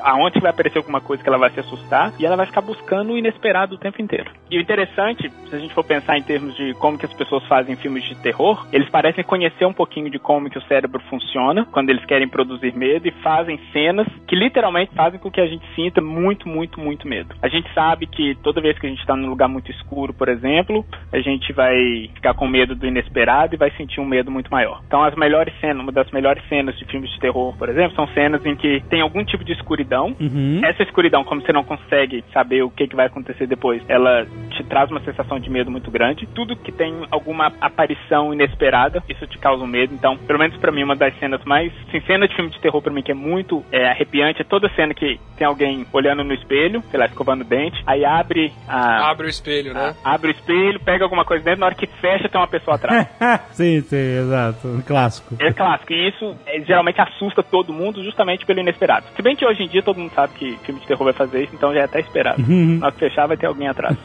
aonde vai aparecer alguma coisa que ela vai se assustar e ela vai ficar buscando o inesperado o tempo inteiro. E o interessante, se a gente for pensar em termos de como que as pessoas fazem filmes de terror, eles parecem conhecer um pouquinho de como que o cérebro funciona quando eles querem produzir medo e fazem cenas que literalmente fazem com que a gente sinta muito, muito, muito medo. A gente sabe que toda vez que a gente está num lugar muito escuro, por exemplo, a gente vai ficar com medo do inesperado e vai sentir um medo muito maior. Então as melhores cenas, uma das melhores cenas de filmes de terror, por exemplo, são cenas em que tem algum tipo de escuridão. Uhum. Essa escuridão, como você não consegue saber o que, que vai acontecer depois, ela te traz uma sensação de medo muito grande. Tudo que tem alguma aparição inesperada, isso te causa um medo. Então, pelo menos pra mim, uma das cenas mais. Assim, cena de filme de terror pra mim que é muito é, arrepiante é toda cena que tem alguém olhando no espelho, sei lá, escovando o dente, aí abre a. Abre o espelho, né? Abre o espelho, pega alguma coisa dentro, na hora que fecha tem uma pessoa atrás. sim, sim, exato. Um clássico. É clássico, e isso é, geralmente assusta todo mundo justamente pelo inesperado. Se bem que hoje em dia todo mundo sabe que filme de terror vai fazer isso, então já é até esperado. Na hora que fechar vai ter alguém atrás.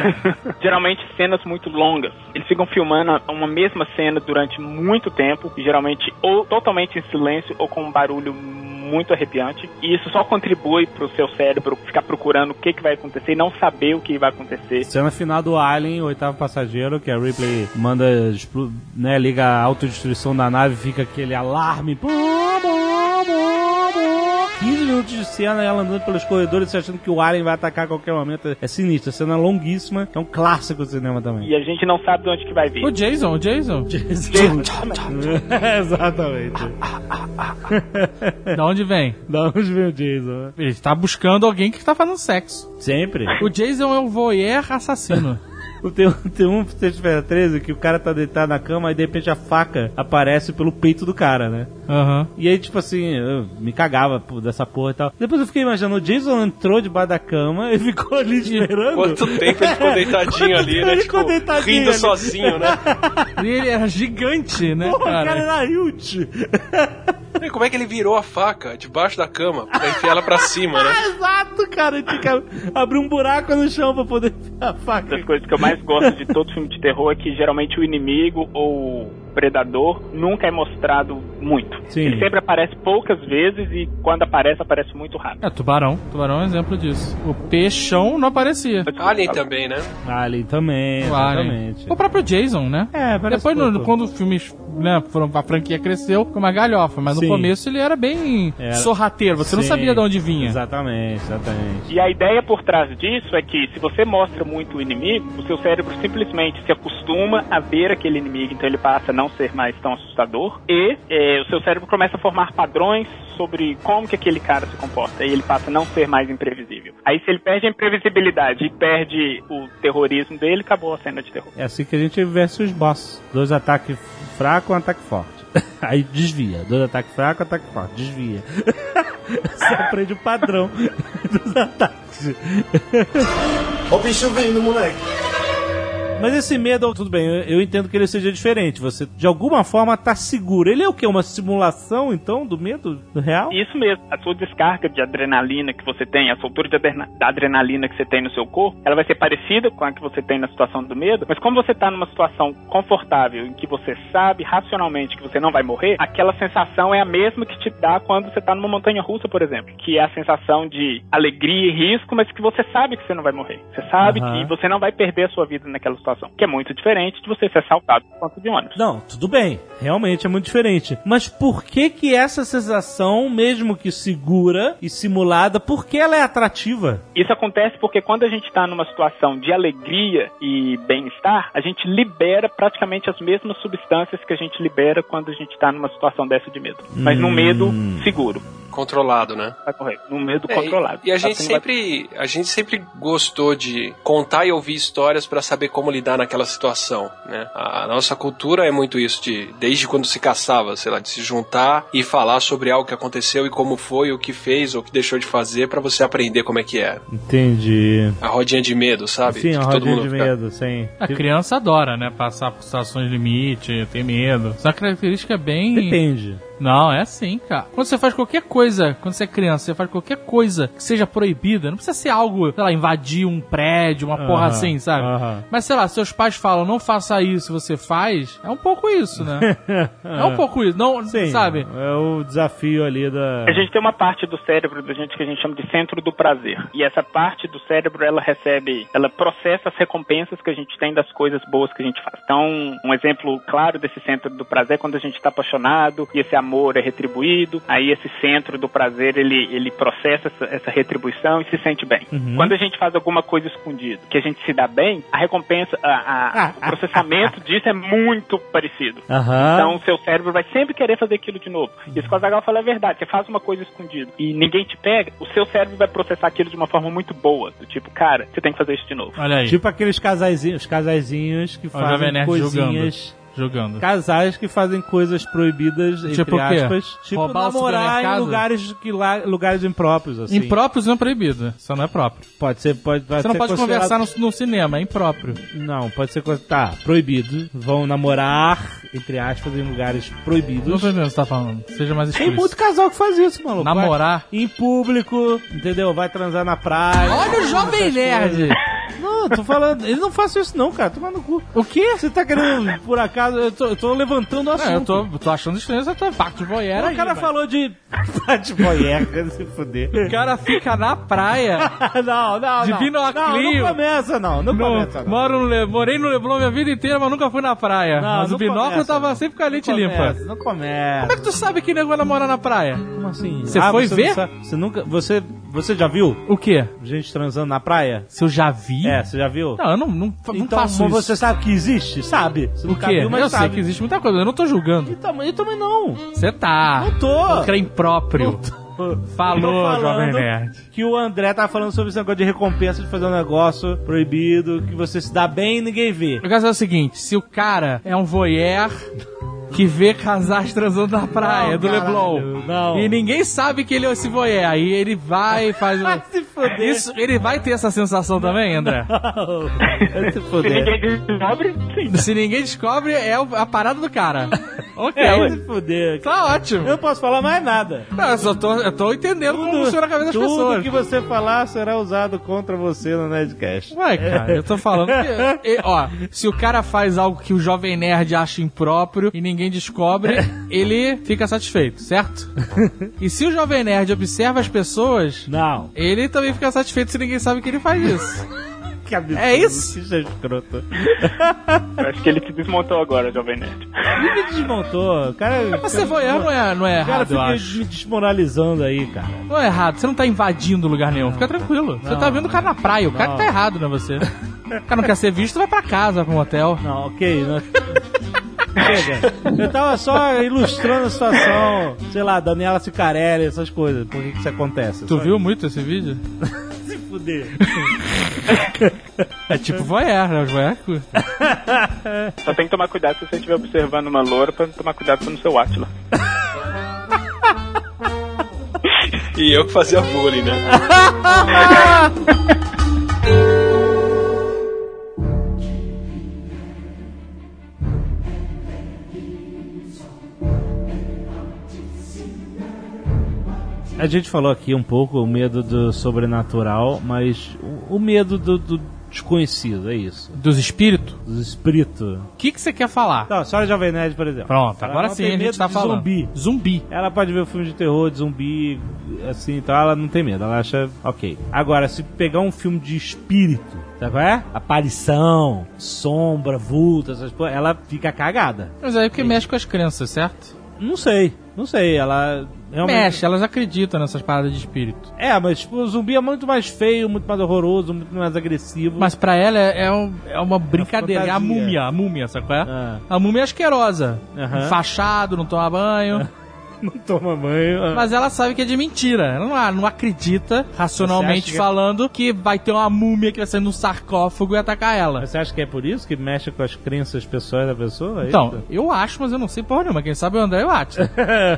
geralmente cenas muito longas. Eles ficam filmando uma mesma cena durante muito tempo, geralmente ou totalmente em silêncio ou com um barulho muito arrepiante. E isso só contribui pro seu cérebro ficar procurando o que, que vai acontecer e não saber o que vai acontecer. Cena final do Alien, oitavo passageiro, que a Ripley manda, né, liga a autodestruição da nave, fica aquele alarme. Bum, bum, bum, bum. 15 minutos de cena, ela andando pelos corredores, você achando que o Alien vai atacar a qualquer momento. É sinistro, a cena é longuíssima, é um clássico do cinema também. E a gente não sabe de onde que vai vir. O Jason, o Jason. Exatamente. Da onde vem? Da onde vem o Jason? Ele tá buscando alguém que tá fazendo sexo. Sempre. O Jason é o voyeur assassino. Tem, tem um Sexta-feira 13 que o cara tá deitado na cama e de repente a faca aparece pelo peito do cara, né? Aham. E aí, tipo assim, eu me cagava pô, dessa porra e tal. Depois eu fiquei imaginando, o Jason entrou debaixo da cama e ficou ali esperando. Quanto tempo ele ficou deitadinho ali, né? Ele Tipo, ficou deitadinho rindo ali. sozinho, né? E ele era gigante, né, Porra, o cara? cara era huge. Como é que ele virou a faca debaixo da cama pra enfiar ela pra cima, né? Exato, cara. Tinha que abrir um buraco no chão pra poder enfiar a faca. das coisas que eu mais gosto de todo filme de terror é que geralmente o inimigo ou o predador nunca é mostrado muito. Sim. Ele sempre aparece poucas vezes e quando aparece, aparece muito rápido. É, tubarão. Tubarão é um exemplo disso. O peixão não aparecia. Alien também, né? Ali também, O Alien. exatamente. O próprio Jason, né? É, parece Depois, no- quando os filmes, né, foram, a franquia cresceu, ficou uma galhofa. Mas Sim. no começo ele era bem Era. sorrateiro. Você não Sim. sabia de onde vinha. Exatamente, exatamente. E a ideia por trás disso é que se você mostra muito o inimigo, o seu cérebro simplesmente se acostuma a ver aquele inimigo, então ele passa a não ser mais tão assustador e eh, o seu cérebro começa a formar padrões sobre como que aquele cara se comporta e ele passa a não ser mais imprevisível. Aí se ele perde a imprevisibilidade e perde o terrorismo dele, acabou a cena de terror. É assim que a gente vence os boss. Dois ataques fracos, um ataque forte. Aí desvia. Dois ataques fracos, um ataque forte. Desvia. Você aprende o padrão dos ataques. Ó o bicho vindo, moleque. Mas esse medo, tudo bem, eu, eu entendo que ele seja diferente. Você, de alguma forma, tá seguro. Ele é o quê? Uma simulação, então, do medo real? Isso mesmo. A sua descarga de adrenalina que você tem, a soltura da adrenalina que você tem no seu corpo, ela vai ser parecida com a que você tem na situação do medo, mas como você tá numa situação confortável em que você sabe racionalmente que você não vai morrer, aquela sensação é a mesma que te dá quando você tá numa montanha russa, por exemplo, que é a sensação de alegria e risco, mas que você sabe que você não vai morrer. Você sabe Aham. que você não vai perder a sua vida naquela situação, que é muito diferente de você ser assaltado por ponto de ônibus. Não, tudo bem. Realmente é muito diferente. Mas por que que essa sensação, mesmo que segura e simulada, por que ela é atrativa? Isso acontece porque quando a gente está numa situação de alegria e bem-estar, a gente libera praticamente as mesmas substâncias que a gente libera quando a gente está numa situação dessa de medo. Mas num medo seguro. Controlado, né? Tá correto. Num medo É, controlado. E, e a Tá gente sendo sempre, a gente sempre gostou de contar e ouvir histórias pra saber como lidar naquela situação, né? A, nossa cultura é muito isso de desde quando se caçava, sei lá, de se juntar e falar sobre algo que aconteceu e como foi, o que fez ou o que deixou de fazer pra você aprender como é que é. Entendi. A rodinha de medo, sabe? Sim, a rodinha de fica- medo, sim. A criança adora, né? Passar por situações limite, ter medo. Essa característica é bem. Depende. Não, é assim, cara. Quando você faz qualquer coisa, quando você é criança, você faz qualquer coisa que seja proibida, não precisa ser algo, sei lá, invadir um prédio, uma porra Aham, assim, sabe? aham. Mas sei lá, seus pais falam, não faça isso, você faz, é um pouco isso, né? é um pouco isso, não, Sim, sabe? É o desafio ali da. A gente tem uma parte do cérebro da gente que a gente chama de centro do prazer. E essa parte do cérebro, ela recebe, ela processa as recompensas que a gente tem das coisas boas que a gente faz. Então, um exemplo claro desse centro do prazer é quando a gente está apaixonado e esse amor é retribuído. Aí esse centro do prazer, ele, ele processa essa, essa retribuição e se sente bem. Quando a gente faz alguma coisa escondida, que a gente se dá bem, a recompensa, a- a- o processamento disso é muito parecido. Aham. Então o seu cérebro vai sempre querer fazer aquilo de novo. Isso que o Azaghal fala é verdade. Você faz uma coisa escondida e ninguém te pega, o seu cérebro vai processar aquilo de uma forma muito boa. Do tipo, cara, você tem que fazer isso de novo. Olha aí. Tipo aqueles casaizinhos, casaizinhos que fazem coisinhas. Jogando. Casais que fazem coisas proibidas, entre Tipo aspas. Tipo Roubar namorar em lugares, que, lá- lugares impróprios, assim. Impróprios não é proibido, só não é próprio. Pode ser, pode, pode Você não pode considerado- conversar no, no cinema, é impróprio. Não, pode ser coisa. Tá, proibido. Vão namorar, entre aspas, em lugares Não proibidos. tô entendendo o que você tá falando. Seja mais Tem explícito. muito casal que faz isso, maluco. Namorar. Vai em público, entendeu? Vai transar na praia. Olha o Jovem Nerd! coisas. Não, tô falando. Ele não faz isso, não, cara. Toma no cu. O quê? Você tá querendo, por acaso. Eu tô, eu tô levantando o assunto. É, eu tô, tô achando estranho essa tua parte de voyeur O aí, cara mas- falou de. de boyer, quer se fuder. O cara fica na praia. não, não, De não. binoclinho. Não, não começa, não. Não No, começa, não. moro no Le- morei no Leblon minha vida inteira, mas nunca fui na praia. Não, mas não o binóculo começa, tava não. sempre com a lente Não limpa. começa, Não começa. Como é que tu sabe que nego vai namorar na praia? Como assim? Você foi não ver? sabe- Você nunca. Você, você já viu O quê? gente transando na praia? Se eu já vi? É, você já viu? Não, eu não, não, não então, faço isso. você sabe que existe? Sabe? Você O nunca quê? viu, mas eu sabe. sei que existe muita coisa, eu não tô julgando. Então, eu também não. Você tá. Não tô. Crê impróprio. Falou, Eu tô falando Jovem Nerd. Que o André tava falando sobre esse negócio de recompensa de fazer um negócio proibido, que você se dá bem e ninguém vê. O caso é o seguinte: se o cara é um voyeur que vê casais transando na praia Não, do Leblon. e ninguém sabe que ele é esse voyeur, aí ele vai e faz um... se fuder. Isso, ele vai ter essa sensação também, André? Vai se Se fuder. ninguém descobre, sim. Se ninguém descobre, é a parada do cara. Ok. É, vai se fuder. Tá ótimo. Eu não posso falar mais nada. Não, eu só tô, eu tô entendendo como funciona a cabeça das tudo pessoas. que você falar será usado contra você no Nerdcast. Ué, cara, eu tô falando que. e, ó, se o cara faz algo que o jovem nerd acha impróprio e ninguém descobre, ele fica satisfeito, certo? E se o jovem nerd observa as pessoas, Não. ele também fica satisfeito se ninguém sabe que ele faz isso. Que absurdo. É isso? Que escroto. Eu acho que ele se desmontou agora, Jovem Nerd. Ele me desmontou. O cara. Mas ser voyeur não é, não é O cara errado, eu fica acho. me desmoralizando aí, cara. Não é errado, você não tá invadindo lugar nenhum, fica tranquilo. Você Não. tá vendo o cara na praia, o cara que tá errado, não é você. O cara não quer ser visto, vai pra casa, vai pra um hotel. Não, ok. Não... Chega. Eu tava só ilustrando a situação, sei lá, Daniela Cicarelli, essas coisas. Por que, que isso acontece? Tu Só viu muito esse vídeo? Se fuder. É tipo voyeur, né? Os voyeur curtem. Só tem que tomar cuidado se você estiver observando uma loura pra tomar cuidado com o seu Atila. E eu que fazia bullying, né? a gente falou aqui um pouco o medo do sobrenatural, mas o, o medo do, do desconhecido, é isso. Dos espíritos? Dos espíritos. O que, que você quer falar? Não, a senhora Jovem Nerd, por exemplo. Pronto, Ela agora sim a gente tá falando. Zumbi. Zumbi. Ela pode ver um filme de terror, de zumbi, assim, então ela não tem medo, ela acha ok. Agora, se pegar um filme de espírito, sabe qual é? Aparição, sombra, vulto, essas coisas, ela fica cagada. Mas aí porque mexe com as crenças, certo? Não sei, não sei, ela realmente... Mexe, elas acreditam nessas paradas de espírito. É, mas tipo, o zumbi é muito mais feio, muito mais horroroso, muito mais agressivo. Mas pra ela é, é um- é uma brincadeira. É a múmia, a múmia, sabe qual é? Ah. A múmia é asquerosa. Fachado, não toma banho. não toma banho. Mas ela sabe que é de mentira. Ela não, não acredita, racionalmente que- falando, que vai ter uma múmia que vai sair num sarcófago e atacar ela. Mas você acha que é por isso que mexe com as crenças pessoais da pessoa? É Então, isso? eu acho, mas eu não sei porra nenhuma. Quem sabe é o André Watt.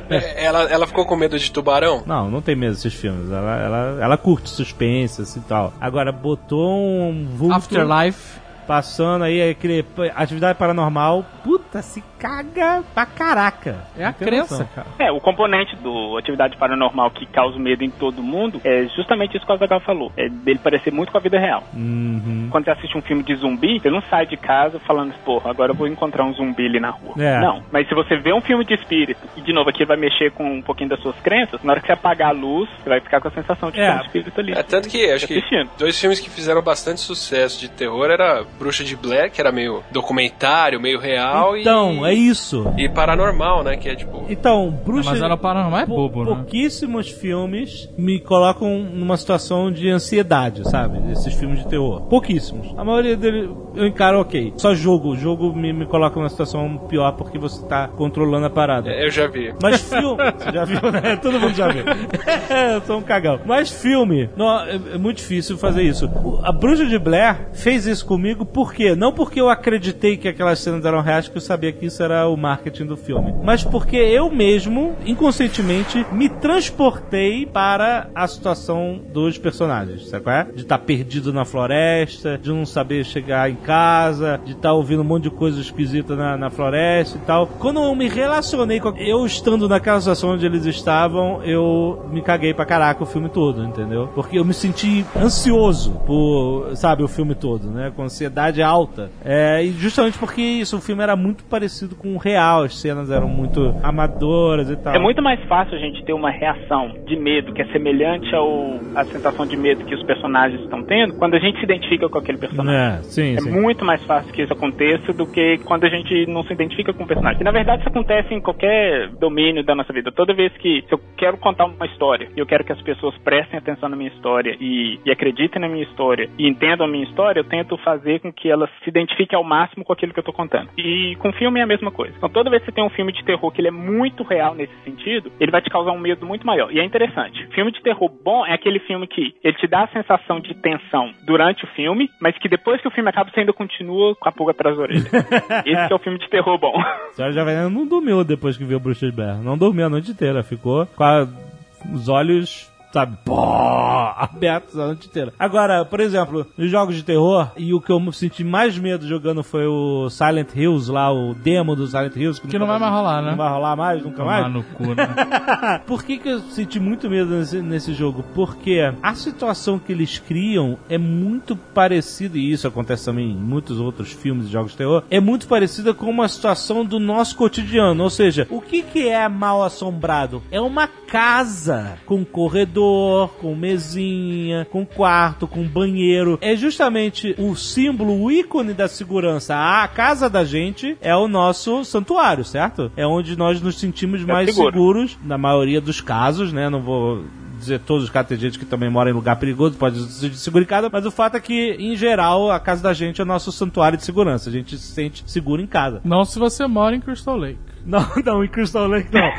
É, Ela, ela ficou com medo de tubarão? Não, não tem medo desses filmes. Ela, ela, ela curte suspense assim, e tal. Agora, botou um vulto Afterlife. passando aí aquele atividade paranormal. Puta, se caga pra caraca. É a crença, cara. É, o componente do atividade paranormal que causa medo em todo mundo é justamente isso que o Azaghal falou. É dele parecer muito com a vida real. Uhum. Quando você assiste um filme de zumbi, você não sai de casa falando, porra, agora eu vou encontrar um zumbi ali na rua. É. Não. Mas se você vê um filme de espírito, e de novo aqui vai mexer com um pouquinho das suas crenças, na hora que você apagar a luz, você vai ficar com a sensação de É. ter um espírito ali. É, tanto que acho que Assistindo. dois filmes que fizeram bastante sucesso de terror era Bruxa de Blair, que era meio documentário, meio real, Então, e, é isso. e Paranormal, né? Que é tipo. Então, Bruxa... Mas ela paranormal é Pou- bobo, né? Pouquíssimos filmes me colocam numa situação de ansiedade, sabe? Esses filmes de terror. Pouquíssimos. A maioria deles eu encaro ok. Só jogo. O jogo me, me coloca numa situação pior porque você tá controlando a parada. é, Eu já vi. Mas filme. Você já viu, né? Todo mundo já viu. eu sou um cagão. Mas filme. Não, é, é muito difícil fazer isso. A Bruxa de Blair fez isso comigo por quê? Não porque eu acreditei que aquelas cenas eram reais, que eu sabia que isso era o marketing do filme. Mas porque eu mesmo, inconscientemente, me transportei para a situação dos personagens. Sabe qual é? De estar perdido na floresta, de não saber chegar em casa, de estar ouvindo um monte de coisa esquisita na, na floresta e tal. Quando eu me relacionei com. Eu estando naquela situação onde eles estavam, eu me caguei pra caraca o filme todo, entendeu? Porque eu me senti ansioso por, sabe, o filme todo, né? Com ansiedade alta. É, e justamente porque isso, o filme era muito parecido com o real, as cenas eram muito amadoras e tal. É muito mais fácil a gente ter uma reação de medo que é semelhante ao à sensação de medo que os personagens estão tendo quando a gente se identifica com aquele personagem. É, sim, É sim. muito mais fácil que isso aconteça do que quando a gente não se identifica com o personagem. E na verdade isso acontece em qualquer domínio da nossa vida. Toda vez que eu quero contar uma história e eu quero que as pessoas prestem atenção na minha história e, e acreditem na minha história e entendam a minha história, eu tento fazer com que elas se identifiquem ao máximo com aquilo que eu tô contando. E com filme é a mesma coisa. Então toda vez que você tem um filme de terror que ele é muito real nesse sentido, ele vai te causar um medo muito maior. E é interessante. Filme de terror bom é aquele filme que ele te dá a sensação de tensão durante o filme, mas que depois que o filme acaba você ainda continua com a pulga atrás da orelha. Esse é o filme de terror bom. A senhora Jovem não dormiu depois que viu Bruxa de Blair. Não dormiu a noite inteira. Ficou com a- os olhos, sabe, pó, abertos a noite inteira. Agora, por exemplo, nos jogos de terror, e o que eu senti mais medo jogando foi o Silent Hills, lá, o demo do Silent Hills. Que nunca não vai mais rolar, né? Não vai rolar mais, nunca Tomar mais? no cu, né? Por que, que eu senti muito medo nesse, nesse jogo? Porque a situação que eles criam é muito parecida, e isso acontece também em muitos outros filmes e jogos de terror, é muito parecida com uma situação do nosso cotidiano. Ou seja, o que, que é mal assombrado? É uma casa com corredor, com mesinha, com quarto, com banheiro. É justamente o símbolo, o ícone da segurança. A casa da gente é o nosso santuário, certo? É onde nós nos sentimos mais seguro. seguros, na maioria dos casos, né? Não vou dizer todos os casos, tem gente que também mora em lugar perigoso, pode ser de seguro em casa, mas o fato é que, em geral, a casa da gente é o nosso santuário de segurança. A gente se sente seguro em casa. Não se você mora em Crystal Lake. Não, não, em Crystal Lake não.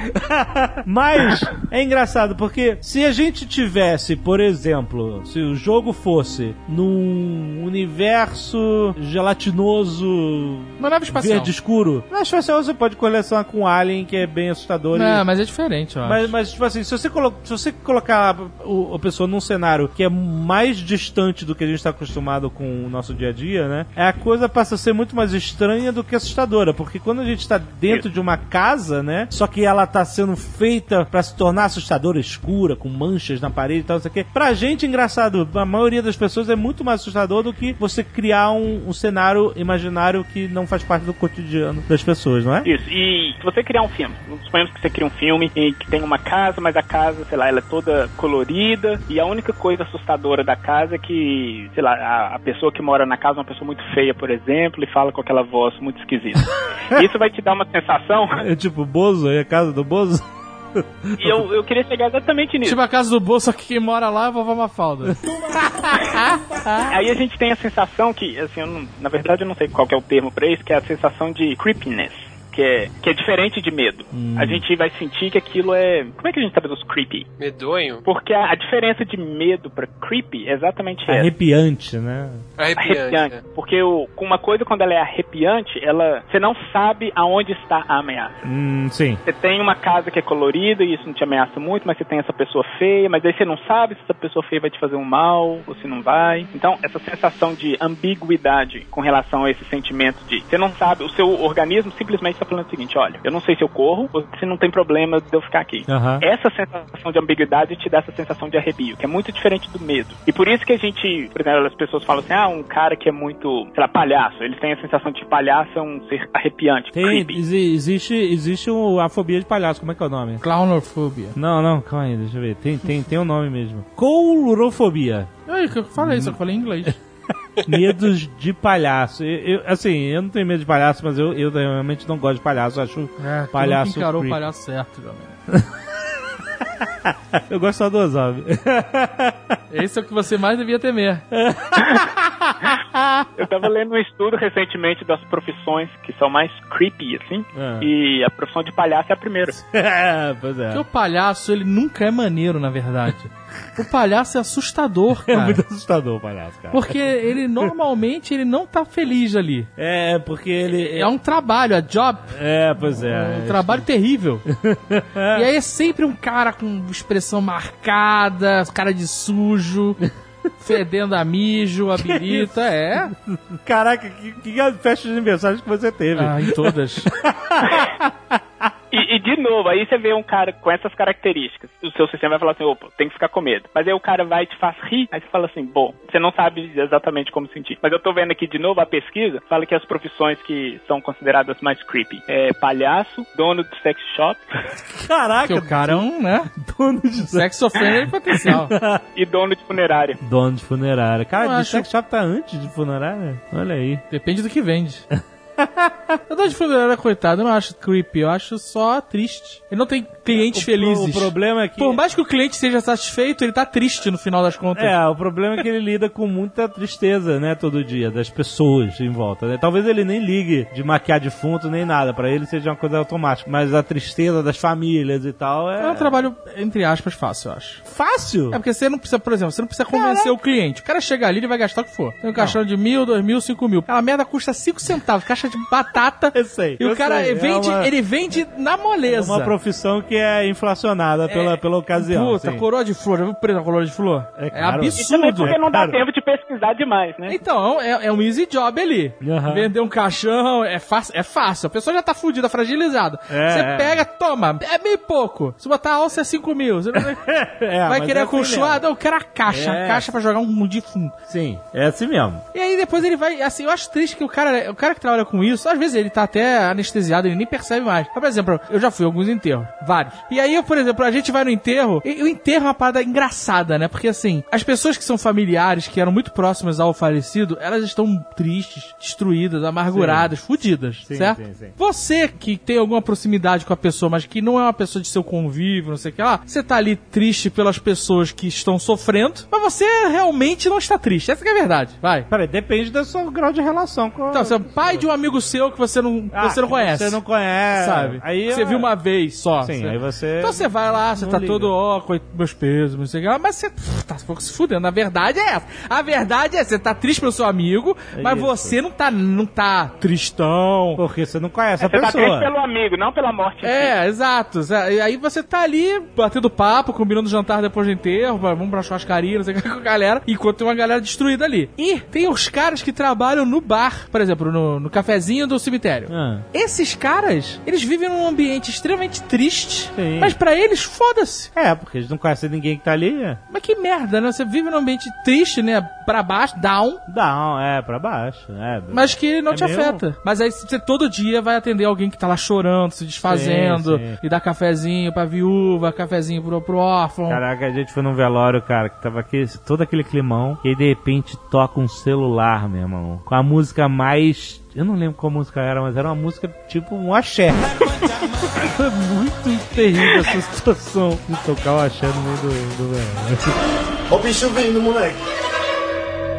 Mas é engraçado porque se a gente tivesse, por exemplo, se o jogo fosse num universo gelatinoso Uma nave espacial. verde escuro, na espacial você pode colecionar com um alien que é bem assustador. e- Não, mas é diferente, eu acho. mas, mas, tipo assim, se você, colo se você colocar o, a pessoa num cenário que é mais distante do que a gente está acostumado com o nosso dia a dia, né? A coisa passa a ser muito mais estranha do que assustadora. Porque quando a gente está dentro de uma uma casa, né? Só que ela tá sendo feita pra se tornar assustadora, escura, com manchas na parede e tal, não sei o quê. Pra gente, engraçado, a maioria das pessoas é muito mais assustador do que você criar um, um cenário imaginário que não faz parte do cotidiano das pessoas, não é? Isso, e se você criar um filme, suponhamos que você cria um filme em que tem uma casa, mas a casa, sei lá, ela é toda colorida e a única coisa assustadora da casa é que, sei lá, a, a pessoa que mora na casa é uma pessoa muito feia, por exemplo, e fala com aquela voz muito esquisita. Isso vai te dar uma sensação, É tipo Bozo, aí a casa do Bozo. e eu, eu queria chegar exatamente nisso. Tipo a casa do bolso, só que quem mora lá é a vovó Mafalda. Aí a gente tem a sensação que, assim, eu não- na verdade eu não sei qual que é o termo pra isso, que é a sensação de creepiness. Que é, que é diferente de medo. A gente vai sentir que aquilo é. Como é que a gente traduz creepy? Medonho? Porque a, a diferença de medo pra creepy é exatamente essa. Arrepiante, né? Arrepiante. Arrepiante. né? Porque o, com uma coisa, quando ela é arrepiante, ela. Você não sabe aonde está a ameaça. Hum, sim. Você tem uma casa que é colorida e isso não te ameaça muito, mas você tem essa pessoa feia, mas aí você não sabe se essa pessoa feia vai te fazer um mal ou se não vai. Então, essa sensação de ambiguidade com relação a esse sentimento de você não sabe, o seu organismo simplesmente está falando o seguinte: olha, eu não sei se eu corro ou se não tem problema de eu ficar aqui. Aham. Essa sensação de ambiguidade te dá essa sensação de arrepio, que é muito diferente do medo. E por isso que a gente, por exemplo, as pessoas falam assim: ah, um cara que é muito, sei lá, palhaço, eles têm a sensação de palhaço é um ser arrepiante, Tem, exi- existe, existe um- a fobia de palhaço, como é que é o nome? Clownofobia. Não, não, calma aí, deixa eu ver. Tem, tem, tem um nome mesmo. Coulrofobia. Aí, que eu falei, só que eu falei em inglês. Medos de palhaço. Eu, eu- assim, eu não tenho medo de palhaço, mas eu, eu realmente não gosto de palhaço. Eu acho É, tu palhaço. nunca encarou o palhaço certo, Jovem. Eu gosto só do Ozob. Esse é o que você mais devia temer. Eu tava lendo um estudo recentemente das profissões que são mais creepy, assim, Ah. e a profissão de palhaço é a primeira. É, pois Porque é. o palhaço, ele nunca é maneiro, na verdade. O palhaço é assustador, É cara. muito assustador o palhaço, cara. Porque ele normalmente ele não tá feliz ali. É, porque ele. É um trabalho, é job. É, pois é. É um trabalho terrível. e aí é sempre um cara com expressão marcada, cara de sujo, fedendo a mijo, a birita, é. Caraca, que, que festa de aniversário que você teve? Ah, em todas. E, e, de novo, aí você vê um cara com essas características. O seu sistema vai falar assim, opa, tem que ficar com medo. Mas aí o cara vai e te faz rir, aí você fala assim, bom, você não sabe exatamente como sentir. Mas eu tô vendo aqui de novo a pesquisa, fala que as profissões que são consideradas mais creepy é palhaço, dono de sex shop Porque Caraca, o cara é um, né? Dono de Sex offender em potencial. e dono de funerária. Dono de funerária. Cara, acho- sex shop tá antes de funerária? Olha aí. Depende do que vende. Eu dou de funerária, coitado, eu não acho creepy, eu acho só triste. Ele não tem clientes O felizes. O problema é que. Por mais que o cliente seja satisfeito, ele tá triste no final das contas. É, o problema é que ele lida com muita tristeza, né, todo dia, das pessoas em volta, né? Talvez ele nem ligue de maquiar defunto nem nada, pra ele seja uma coisa automática, mas a tristeza das famílias e tal é... É um trabalho, entre aspas, fácil, eu acho. fácil. É porque você não precisa, por exemplo, você não precisa convencer o cliente. O cara chega ali, ele vai gastar o que for. Tem um caixão de mil, dois mil, cinco mil. Aquela merda custa cinco centavos, caixa de batata. Eu sei, E o cara sei, é vende, uma- ele vende na É moleza. uma profissão que é inflacionada pela, pela ocasião. Puta, sim. coroa de flor. Já viu o preço da coroa de flor? É É, caro. E também absurdo. porque não dá cara. tempo de pesquisar demais, né? Então, é, é um easy job ali. Aham. Vender um caixão é fácil, é fácil. A pessoa já tá fudida, fragilizada. É, Você é. pega, toma. É meio pouco. Se botar a alça é 5 mil. Você não vai, É, vai querer é assim acolchoar? mesmo. Não, eu quero a caixa. É. A caixa pra jogar um defunto. Sim, é assim mesmo. E aí depois ele vai, assim, eu acho triste que o cara, o cara que trabalha com isso, às vezes ele tá até anestesiado, ele nem percebe mais. Mas, por exemplo, eu já fui a alguns enterros, vários. E aí, por exemplo, a gente vai no enterro, e o enterro é uma parada engraçada, né? Porque assim, as pessoas que são familiares, que eram muito próximas ao falecido, elas estão tristes, destruídas, amarguradas, fudidas, Sim, certo? sim, sim. Você que tem alguma proximidade com a pessoa, mas que não é uma pessoa de seu convívio, não sei o que lá, você tá ali triste pelas pessoas que estão sofrendo, mas você realmente não está triste. Essa que é a verdade. Vai. Peraí, depende do seu grau de relação com Então, você é pai de um amigo seu que você não, Ah, você não conhece. Você não conhece. Sabe? Aí você é- viu uma vez só. Sim, aí você... Então você vai lá, você tá liga. todo, ó, com meus pesos, não sei o que lá, mas você tá pouco se fudendo. A verdade é essa. A verdade é, você tá triste pelo seu amigo, mas isso. você não tá, não tá tristão. Porque você não conhece a Você tá pessoa. triste pelo amigo, não pela morte. em si. É, exato. E aí você tá ali batendo papo, combinando jantar depois do enterro, vamos pra churrascaria, não sei o que com a galera, enquanto tem uma galera destruída ali. E tem os caras que trabalham no bar, por exemplo, no, no cafezinho do cemitério. Ah, Esses caras, eles vivem num ambiente extremamente triste, Sim. mas pra eles, foda-se. é, porque eles não conhecem ninguém que tá ali. É. Mas que merda, né? Você vive num ambiente triste, né? Pra baixo, down, Não, é, pra baixo. É, mas que não É te mesmo? afeta. Mas aí você todo dia vai atender alguém que tá lá chorando, se desfazendo, Sim, sim. e dá cafezinho pra viúva, cafezinho pro, pro órfão. Caraca, a gente foi num velório, cara, que tava aqui, todo aquele climão, e aí de repente toca um celular, meu irmão, com a música mais. Eu não lembro qual música era, mas era uma música tipo um axé. Foi muito terrível essa situação de tocar o axé no meio do, do. Ó o bicho vindo, moleque.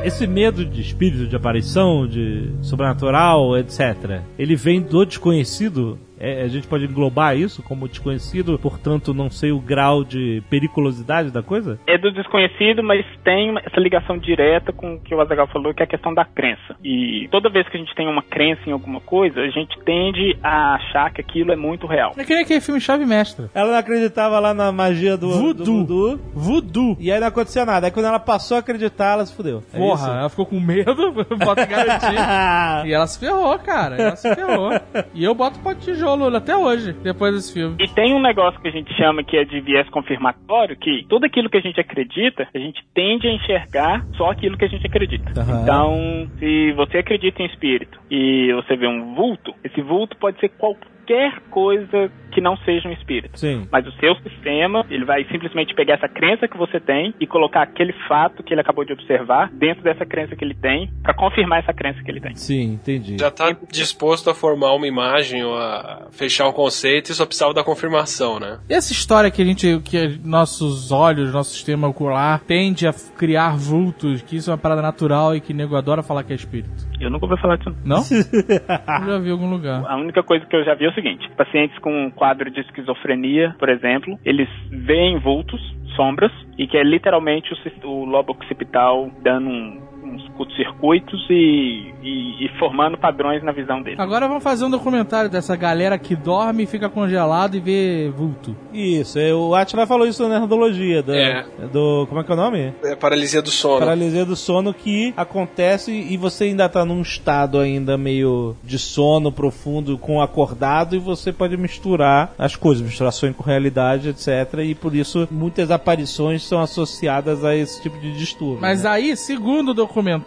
Esse medo de espírito, de aparição, de sobrenatural, etc., ele vem do desconhecido. É, a gente pode englobar isso como desconhecido, portanto, não sei o grau de periculosidade da coisa? É do desconhecido, mas tem essa ligação direta com o que o Azagal falou, que é a questão da crença. E toda vez que a gente tem uma crença em alguma coisa, a gente tende a achar que aquilo é muito real. É que nem aquele filme Chave Mestra. Ela não acreditava lá na magia do Voodoo. do voodoo, Voodoo. e aí não acontecia nada. Aí quando ela passou a acreditar, ela se fudeu. É Porra, isso? ela ficou com medo, bota garantia. E ela se ferrou, cara. Ela se ferrou. E eu boto pó de tijolo até hoje, depois desse filme. E tem um negócio que a gente chama que é de viés confirmatório, que tudo aquilo que a gente acredita, a gente tende a enxergar só aquilo que a gente acredita. Aham. Então, se você acredita em espírito e você vê um vulto, esse vulto pode ser qualquer coisa que não seja um espírito. Sim. Mas o seu sistema, ele vai simplesmente pegar essa crença que você tem e colocar aquele fato que ele acabou de observar dentro dessa crença que ele tem, para confirmar essa crença que ele tem. Sim, entendi. Já tá disposto a formar uma imagem ou a fechar um conceito e só precisava da confirmação, né? E essa história que a gente, que nossos olhos, nosso sistema ocular tende a criar vultos, que isso é uma parada natural e que nego adora falar que é espírito. Eu nunca ouvi falar disso. Não? eu já vi em algum lugar. A única coisa que eu já vi é o seguinte: pacientes com um quadro de esquizofrenia, por exemplo, eles veem vultos, sombras, e que é literalmente o, o lobo occipital dando um- uns curtos-circuitos e, e- e formando padrões na visão dele. Agora vamos fazer um documentário dessa galera que dorme e fica congelado e vê vulto. Isso, é, o Atila falou isso na nerdologia, do, É. do... Como é que é o nome? É paralisia do sono. Paralisia do sono que acontece e você ainda tá num estado ainda meio de sono profundo com acordado e você pode misturar as coisas, misturar sonho com realidade, etc. E por isso muitas aparições são associadas a esse tipo de distúrbio. Mas né? aí, segundo o documentário,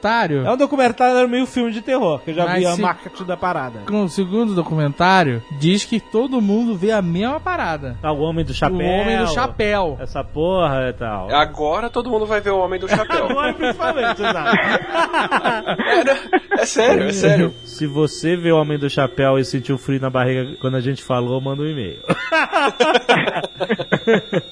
É um documentário meio filme de terror, que eu já Mas vi a se- marketing da parada. com o segundo documentário, diz que todo mundo vê a mesma parada. Tá o Homem do Chapéu. O homem do chapéu. Essa porra e tal. Agora todo mundo vai ver o Homem do Chapéu. Agora, principalmente, exato. é sério, é sério. Se você vê o Homem do Chapéu e sentiu frio na barriga quando a gente falou, manda um e-mail.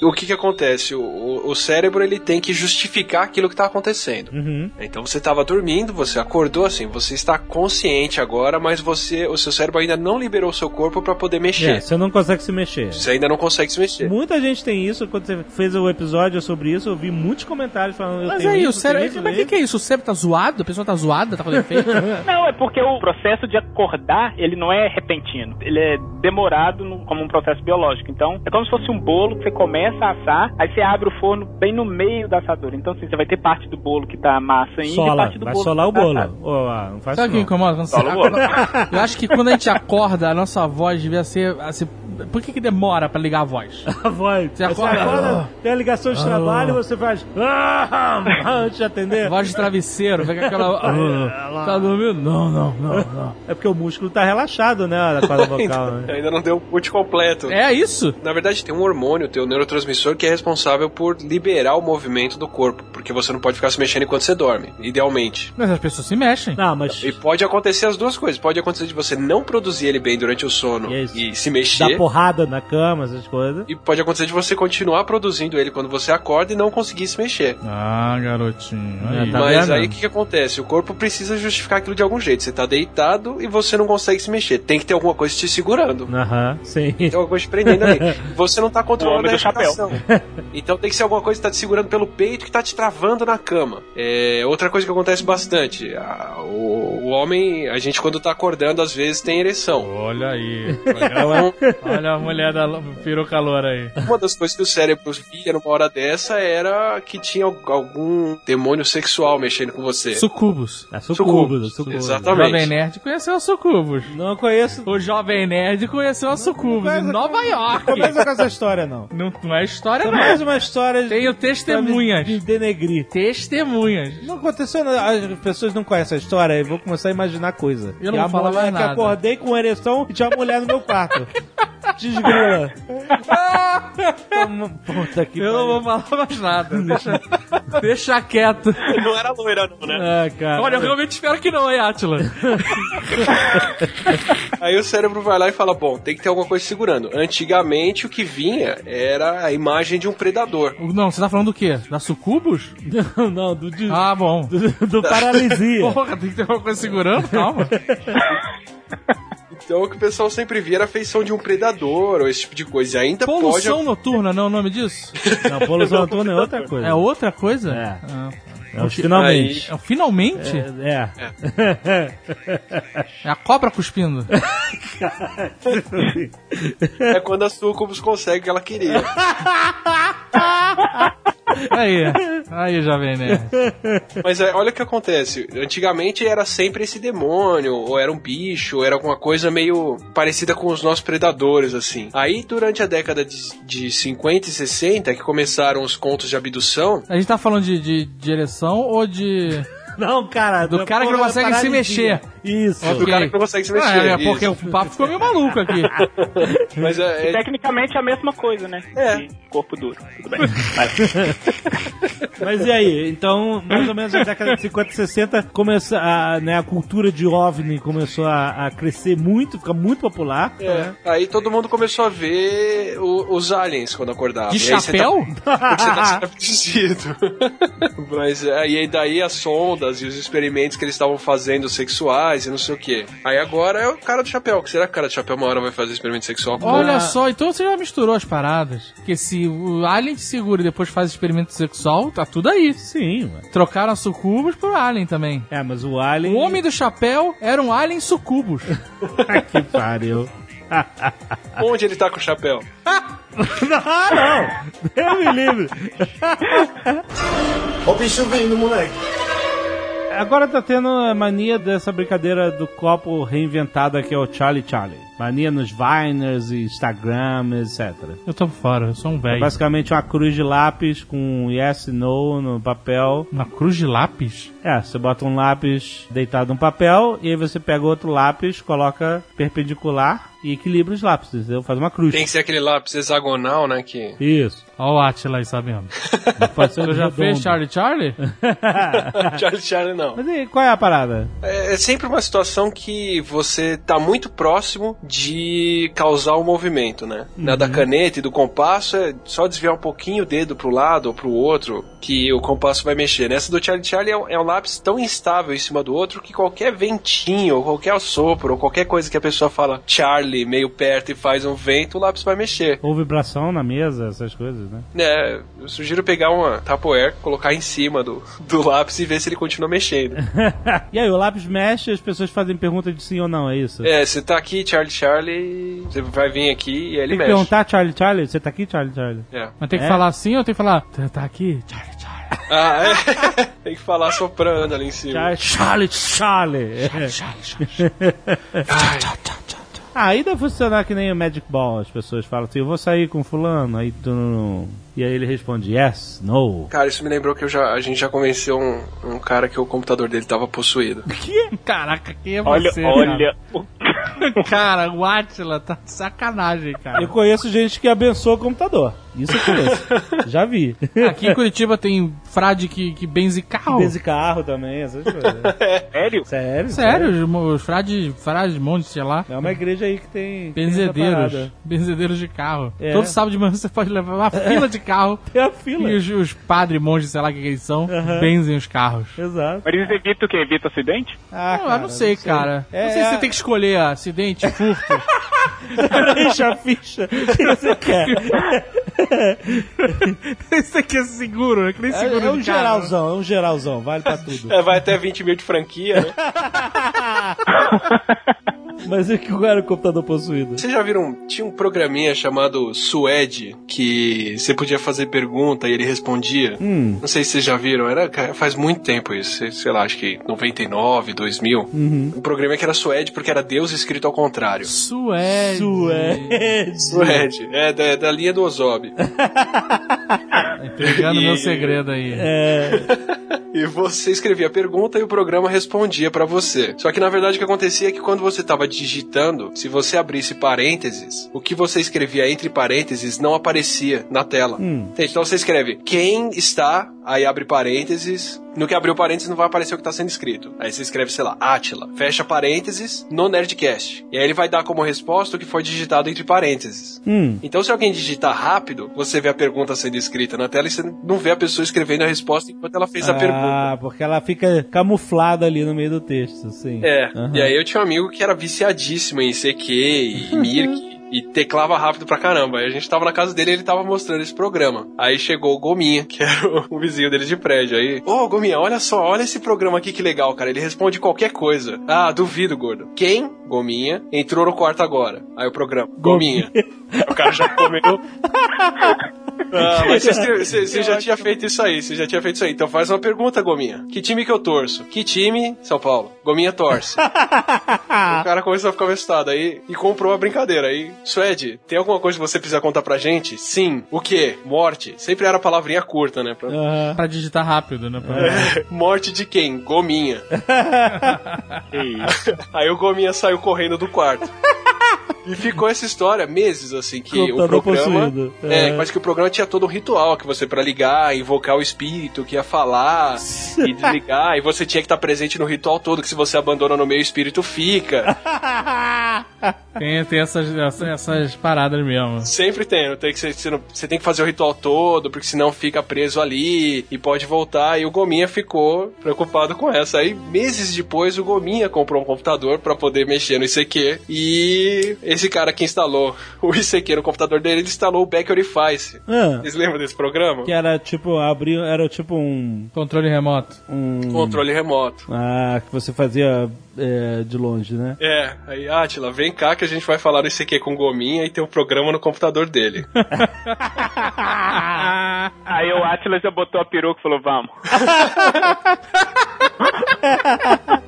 O que que acontece? O, o- o cérebro ele tem que justificar aquilo que tá acontecendo. Uhum. Então você estava dormindo, você acordou assim, você está consciente agora, mas você, o seu cérebro ainda não liberou o seu corpo para poder mexer. É, você não consegue se mexer. Você ainda não consegue se mexer. Muita gente tem isso. Quando você fez o episódio sobre isso, eu vi muitos comentários falando. eu Mas tenho aí, isso, o cérebro. Mas o que, é isso? O cérebro tá zoado? A pessoa tá zoada? Tá fazendo efeito? Não, é porque o processo de acordar, ele não é repentino. Ele é demorado no- como um processo biológico. Então, é como se fosse um bolo que você começa a assar, aí você abre o forno bem no meio da assadura. Então, assim, você vai ter parte do bolo que tá massa ainda e parte do vai bolo solar o bolo. Ô, ah, não faz Sabe o que incomoda? Quando você... Sola o bolo. Eu acho que quando a gente acorda, a nossa voz devia ser. Assim, por que, que demora pra ligar a voz? A voz. Você acorda- tem a ligação de trabalho, você faz. Ah, antes de atender. Voz de travesseiro, fica aquela. Ah, tá dormindo? Não, não, não, não. É porque o músculo tá relaxado, né? A corda vocal, né? Ainda não deu o put completo. É isso? Na verdade, tem um hormônio, tem um neurotransmissor que é responsável por liberar o movimento do corpo, porque você não pode ficar se mexendo enquanto você dorme, idealmente. Mas as pessoas se mexem. Não, mas. E pode acontecer as duas coisas. Pode acontecer de você não produzir ele bem durante o sono Isso. e se mexer. porrada na cama, essas coisas. E pode acontecer de você continuar produzindo ele quando você acorda e não conseguir se mexer. Ah, garotinho. aí. Tá Mas vendo? aí o que, que acontece? O corpo precisa justificar aquilo de algum jeito. Você tá deitado e você não consegue se mexer. Tem que ter alguma coisa te segurando. Aham, sim. Tem alguma coisa te prendendo ali. Você não tá controlando O a respiração. Então tem que ser alguma coisa que tá te segurando pelo peito que tá te travando na cama. É, outra coisa que acontece bastante. a- o, o homem, a gente quando tá acordando, às vezes tem ereção. Olha aí. Então, Olha a mulher da peruca loura aí. Uma das coisas que o cérebro via numa hora dessa era que tinha algum demônio sexual mexendo com você. Sucubus. É sucubus, sucubus. O Exatamente. Jovem Nerd conheceu a Sucubus. Não conheço. O Jovem Nerd conheceu a Sucubus em Nova York. Começa com essa história, não. Não, não é história, É não. mais uma história de- Tenho testemunhas. de denegrir. Testemunhas. Não aconteceu nada. As pessoas não conhecem a história e vou começar a imaginar coisa. Eu não e a vou falar mulher mais que nada. acordei com ereção e tinha uma mulher no meu quarto. Desgrila. Puta que Eu não vou falar mais nada. Deixa, deixa quieto. Não era loira, não, né? Ah, cara. Olha, eu realmente espero que não, hein, Atila? Aí o cérebro vai lá e fala: bom, tem que ter alguma coisa segurando. Antigamente o que vinha era a imagem de um predador. Não, você tá falando do quê? Da Sucubus? Não, não, do, de- Ah, bom. do, do paralisia. Porra, tem que ter alguma coisa segurando? Calma. Então o que o pessoal sempre via era a feição de um predador ou esse tipo de coisa. E ainda Poluição pode. noturna, não é o nome disso? Não, poluição noturna é outra coisa. É outra coisa? É. Ah, É os finalmente. é o finalmente? É. É a cobra cuspindo. É quando a Sucubus consegue o que ela queria. Aí, aí, Jovem Nerd. Mas é, olha o que acontece. Antigamente era sempre esse demônio, ou era um bicho, ou era alguma coisa meio parecida com os nossos predadores, assim. Aí, durante a década de, de 50 e 60, que começaram os contos de abdução, A gente tá falando de, de direção ou de. Não, cara. Do da cara que não da consegue se mexer. Isso. Ok. do cara que não consegue se mexer. Ah, é, isso. porque o papo ficou meio maluco aqui. Mas é, é- Tecnicamente é a mesma coisa, né? É. Corpo duro. Tudo bem. Mas e aí? Então, mais ou menos na década de 50 e 60, começa a, né, a cultura de OVNI começou a, a crescer muito, ficar muito popular. é. Aí todo mundo começou a ver o- os aliens quando acordava. De E tá- chapéu? Porque você tá abduzido. Mas é, aí daí as sondas e os experimentos que eles estavam fazendo sexuais e não sei o que. Aí agora é o cara do chapéu. Que será que o cara do chapéu uma hora vai fazer experimento sexual com Olha só, então você já misturou as paradas. Porque se o Alien te segura e depois faz experimento sexual, tá tudo aí. Sim, ué. Trocaram a Sucubus por Alien também. É, mas o Alien. O Homem do Chapéu era um Alien Sucubus. que pariu. Onde ele tá com o chapéu? não, não! Eu me livre. Ó o bicho vindo, moleque. Agora tá tendo a mania dessa brincadeira do copo reinventada que é o Charlie Charlie. Mania nos Viners e Instagram, etc. Eu tô fora, eu sou um É velho. basicamente uma cruz de lápis com yes e no no papel. Uma cruz de lápis? É, você bota um lápis deitado no papel e aí você pega outro lápis, coloca perpendicular e equilibra os lápis, entendeu? Faz uma cruz. Tem que ser aquele lápis hexagonal, né? Que. Isso. Ó o Atila aí sabendo. Pode ser Tu já fez Charlie Charlie? Charlie Charlie não. Mas e qual é a parada? É, é sempre uma situação que você tá muito próximo de causar um movimento, né? Na da caneta e do compasso é só desviar um pouquinho o dedo pro lado ou pro outro que o compasso vai mexer. Nessa do Charlie Charlie é um, é um lápis tão instável em cima do outro que qualquer ventinho, ou qualquer sopro, ou qualquer coisa que a pessoa fala Charlie meio perto e faz um vento, o lápis vai mexer. Ou vibração na mesa, essas coisas, né? É, eu sugiro pegar uma Tupperware, colocar em cima do, do lápis e ver se ele continua mexendo. e aí, o lápis mexe e as pessoas fazem pergunta de sim ou não, é isso? É, você tá aqui, Charlie Charlie, você vai vir aqui e aí ele Tem que mexe. perguntar, Charlie Charlie, você tá aqui, Charlie Charlie? É. Mas tem que É? falar assim ou tem que falar. "Tá- Tá aqui? Charlie Charlie. Ah, é. Tem que falar soprando ali em cima. Charlie Charlie! Charlie. Ah, aí deve funcionar que nem o Magic Ball. As pessoas falam assim, eu vou sair com fulano, aí tu não... E aí ele responde, yes, no. Cara, isso me lembrou que eu já, a gente já convenceu um, um cara que o computador dele tava possuído. Caraca, quem é Olha, você? olha. Cara? cara, o Atila tá de sacanagem, cara. Eu conheço gente que abençoa o computador. Isso eu conheço. Já vi. Aqui em Curitiba tem frade que, que benze carro. Benze carro também, essas coisas. Sério? Sério? Sério, os, frades, frades, monte, sei lá. É uma igreja aí que tem... Benzedeiros. Benzedeiros de carro. É. Todo sábado de manhã você pode levar uma fila de carro. Tem a fila. E os, os padres, monges, sei lá o que, que eles são, benzem os carros. Exato. Mas isso evita o quê? Evita acidente? Ah, Não, eu não sei, cara. É, não sei se é- você tem que escolher acidente, furto. Deixa a ficha. O que você quer? Esse aqui é seguro, é que nem É, seguro é um de carro. geralzão, é um geralzão, vale pra tudo. É, vai até 20 mil de franquia, né? Mas e que era o computador possuído? Vocês já viram? Tinha um programinha chamado Suede que você podia fazer pergunta e ele respondia. Hum. Não sei se vocês já viram, era faz muito tempo isso, sei- lá, acho que 99, 2000. Uhum. Um programa que era Suede porque era Deus escrito ao contrário. Suede. Suede. Suede, é da, da linha do Ozob. Entregando E- meu segredo aí. É. E você escrevia a pergunta e o programa respondia pra você. Só que na verdade o que acontecia é que quando você tava digitando, se você abrisse parênteses, o que você escrevia entre parênteses não aparecia na tela. Hum. Então você escreve quem está, aí abre parênteses. No que abriu parênteses não vai aparecer o que tá sendo escrito. Aí você escreve, sei lá, Atila. Fecha parênteses no Nerdcast. E aí ele vai dar como resposta o que foi digitado entre parênteses. Hum. Então, se alguém digitar rápido, você vê a pergunta sendo escrita na tela e você não vê a pessoa escrevendo a resposta enquanto ela fez a pergunta. Ah, porque ela fica camuflada ali no meio do texto, sim. É, Aham. e aí eu tinha um amigo que era viciadíssimo em CQ e Mirk. E teclava rápido pra caramba. Aí a gente tava na casa dele e ele tava mostrando esse programa. Aí chegou o Gominha, que era o, o vizinho dele de prédio. Aí, ô Gominha, olha só, olha esse programa aqui que legal, cara. Ele responde qualquer coisa. Ah, duvido, gordo. Quem, Gominha, entrou no quarto agora? Aí o programa, Gominha. O cara já comeu. Ah, mas você, escreve- você- você já tinha feito isso aí, você já tinha feito isso aí. Então faz uma pergunta, Gominha. Que time que eu torço? Que time? São Paulo. Gominha torce. o cara começou a ficar assustado aí e comprou a brincadeira. Aí, Suede, tem alguma coisa que você precisa contar pra gente? Sim. O quê? Morte. Sempre era palavrinha curta, né? Pra- Aham. Pra digitar rápido, né? Pra-. Morte de quem? Gominha. Aí o Gominha saiu correndo do quarto. E ficou essa história meses, assim, que o programa. possuído. É, É. mas que o programa tinha todo um ritual que você, pra ligar, invocar o espírito, que ia falar e desligar, e você tinha que estar presente no ritual todo, que se você abandona no meio, o espírito fica. Tem, tem essas, essas, essas paradas mesmo. Sempre tem, não tem que ser- você, não- você tem que fazer o ritual todo, porque senão fica preso ali e pode voltar. E o Gominha ficou preocupado com essa. Aí, meses depois, o Gominha comprou um computador pra poder mexer no ICQ. E esse cara que instalou o ICQ no computador dele, ele instalou o Back Orifice. Ah, Vocês lembram desse programa? que era tipo, abrir, era tipo um. Controle remoto. um Controle remoto. Ah, que você fazia é, de longe, né? É, aí, Atila, vem cá que a gente vai falar no ICQ com o Gominha e tem um programa no computador dele. Aí o Atlas já botou a peruca e falou, vamos.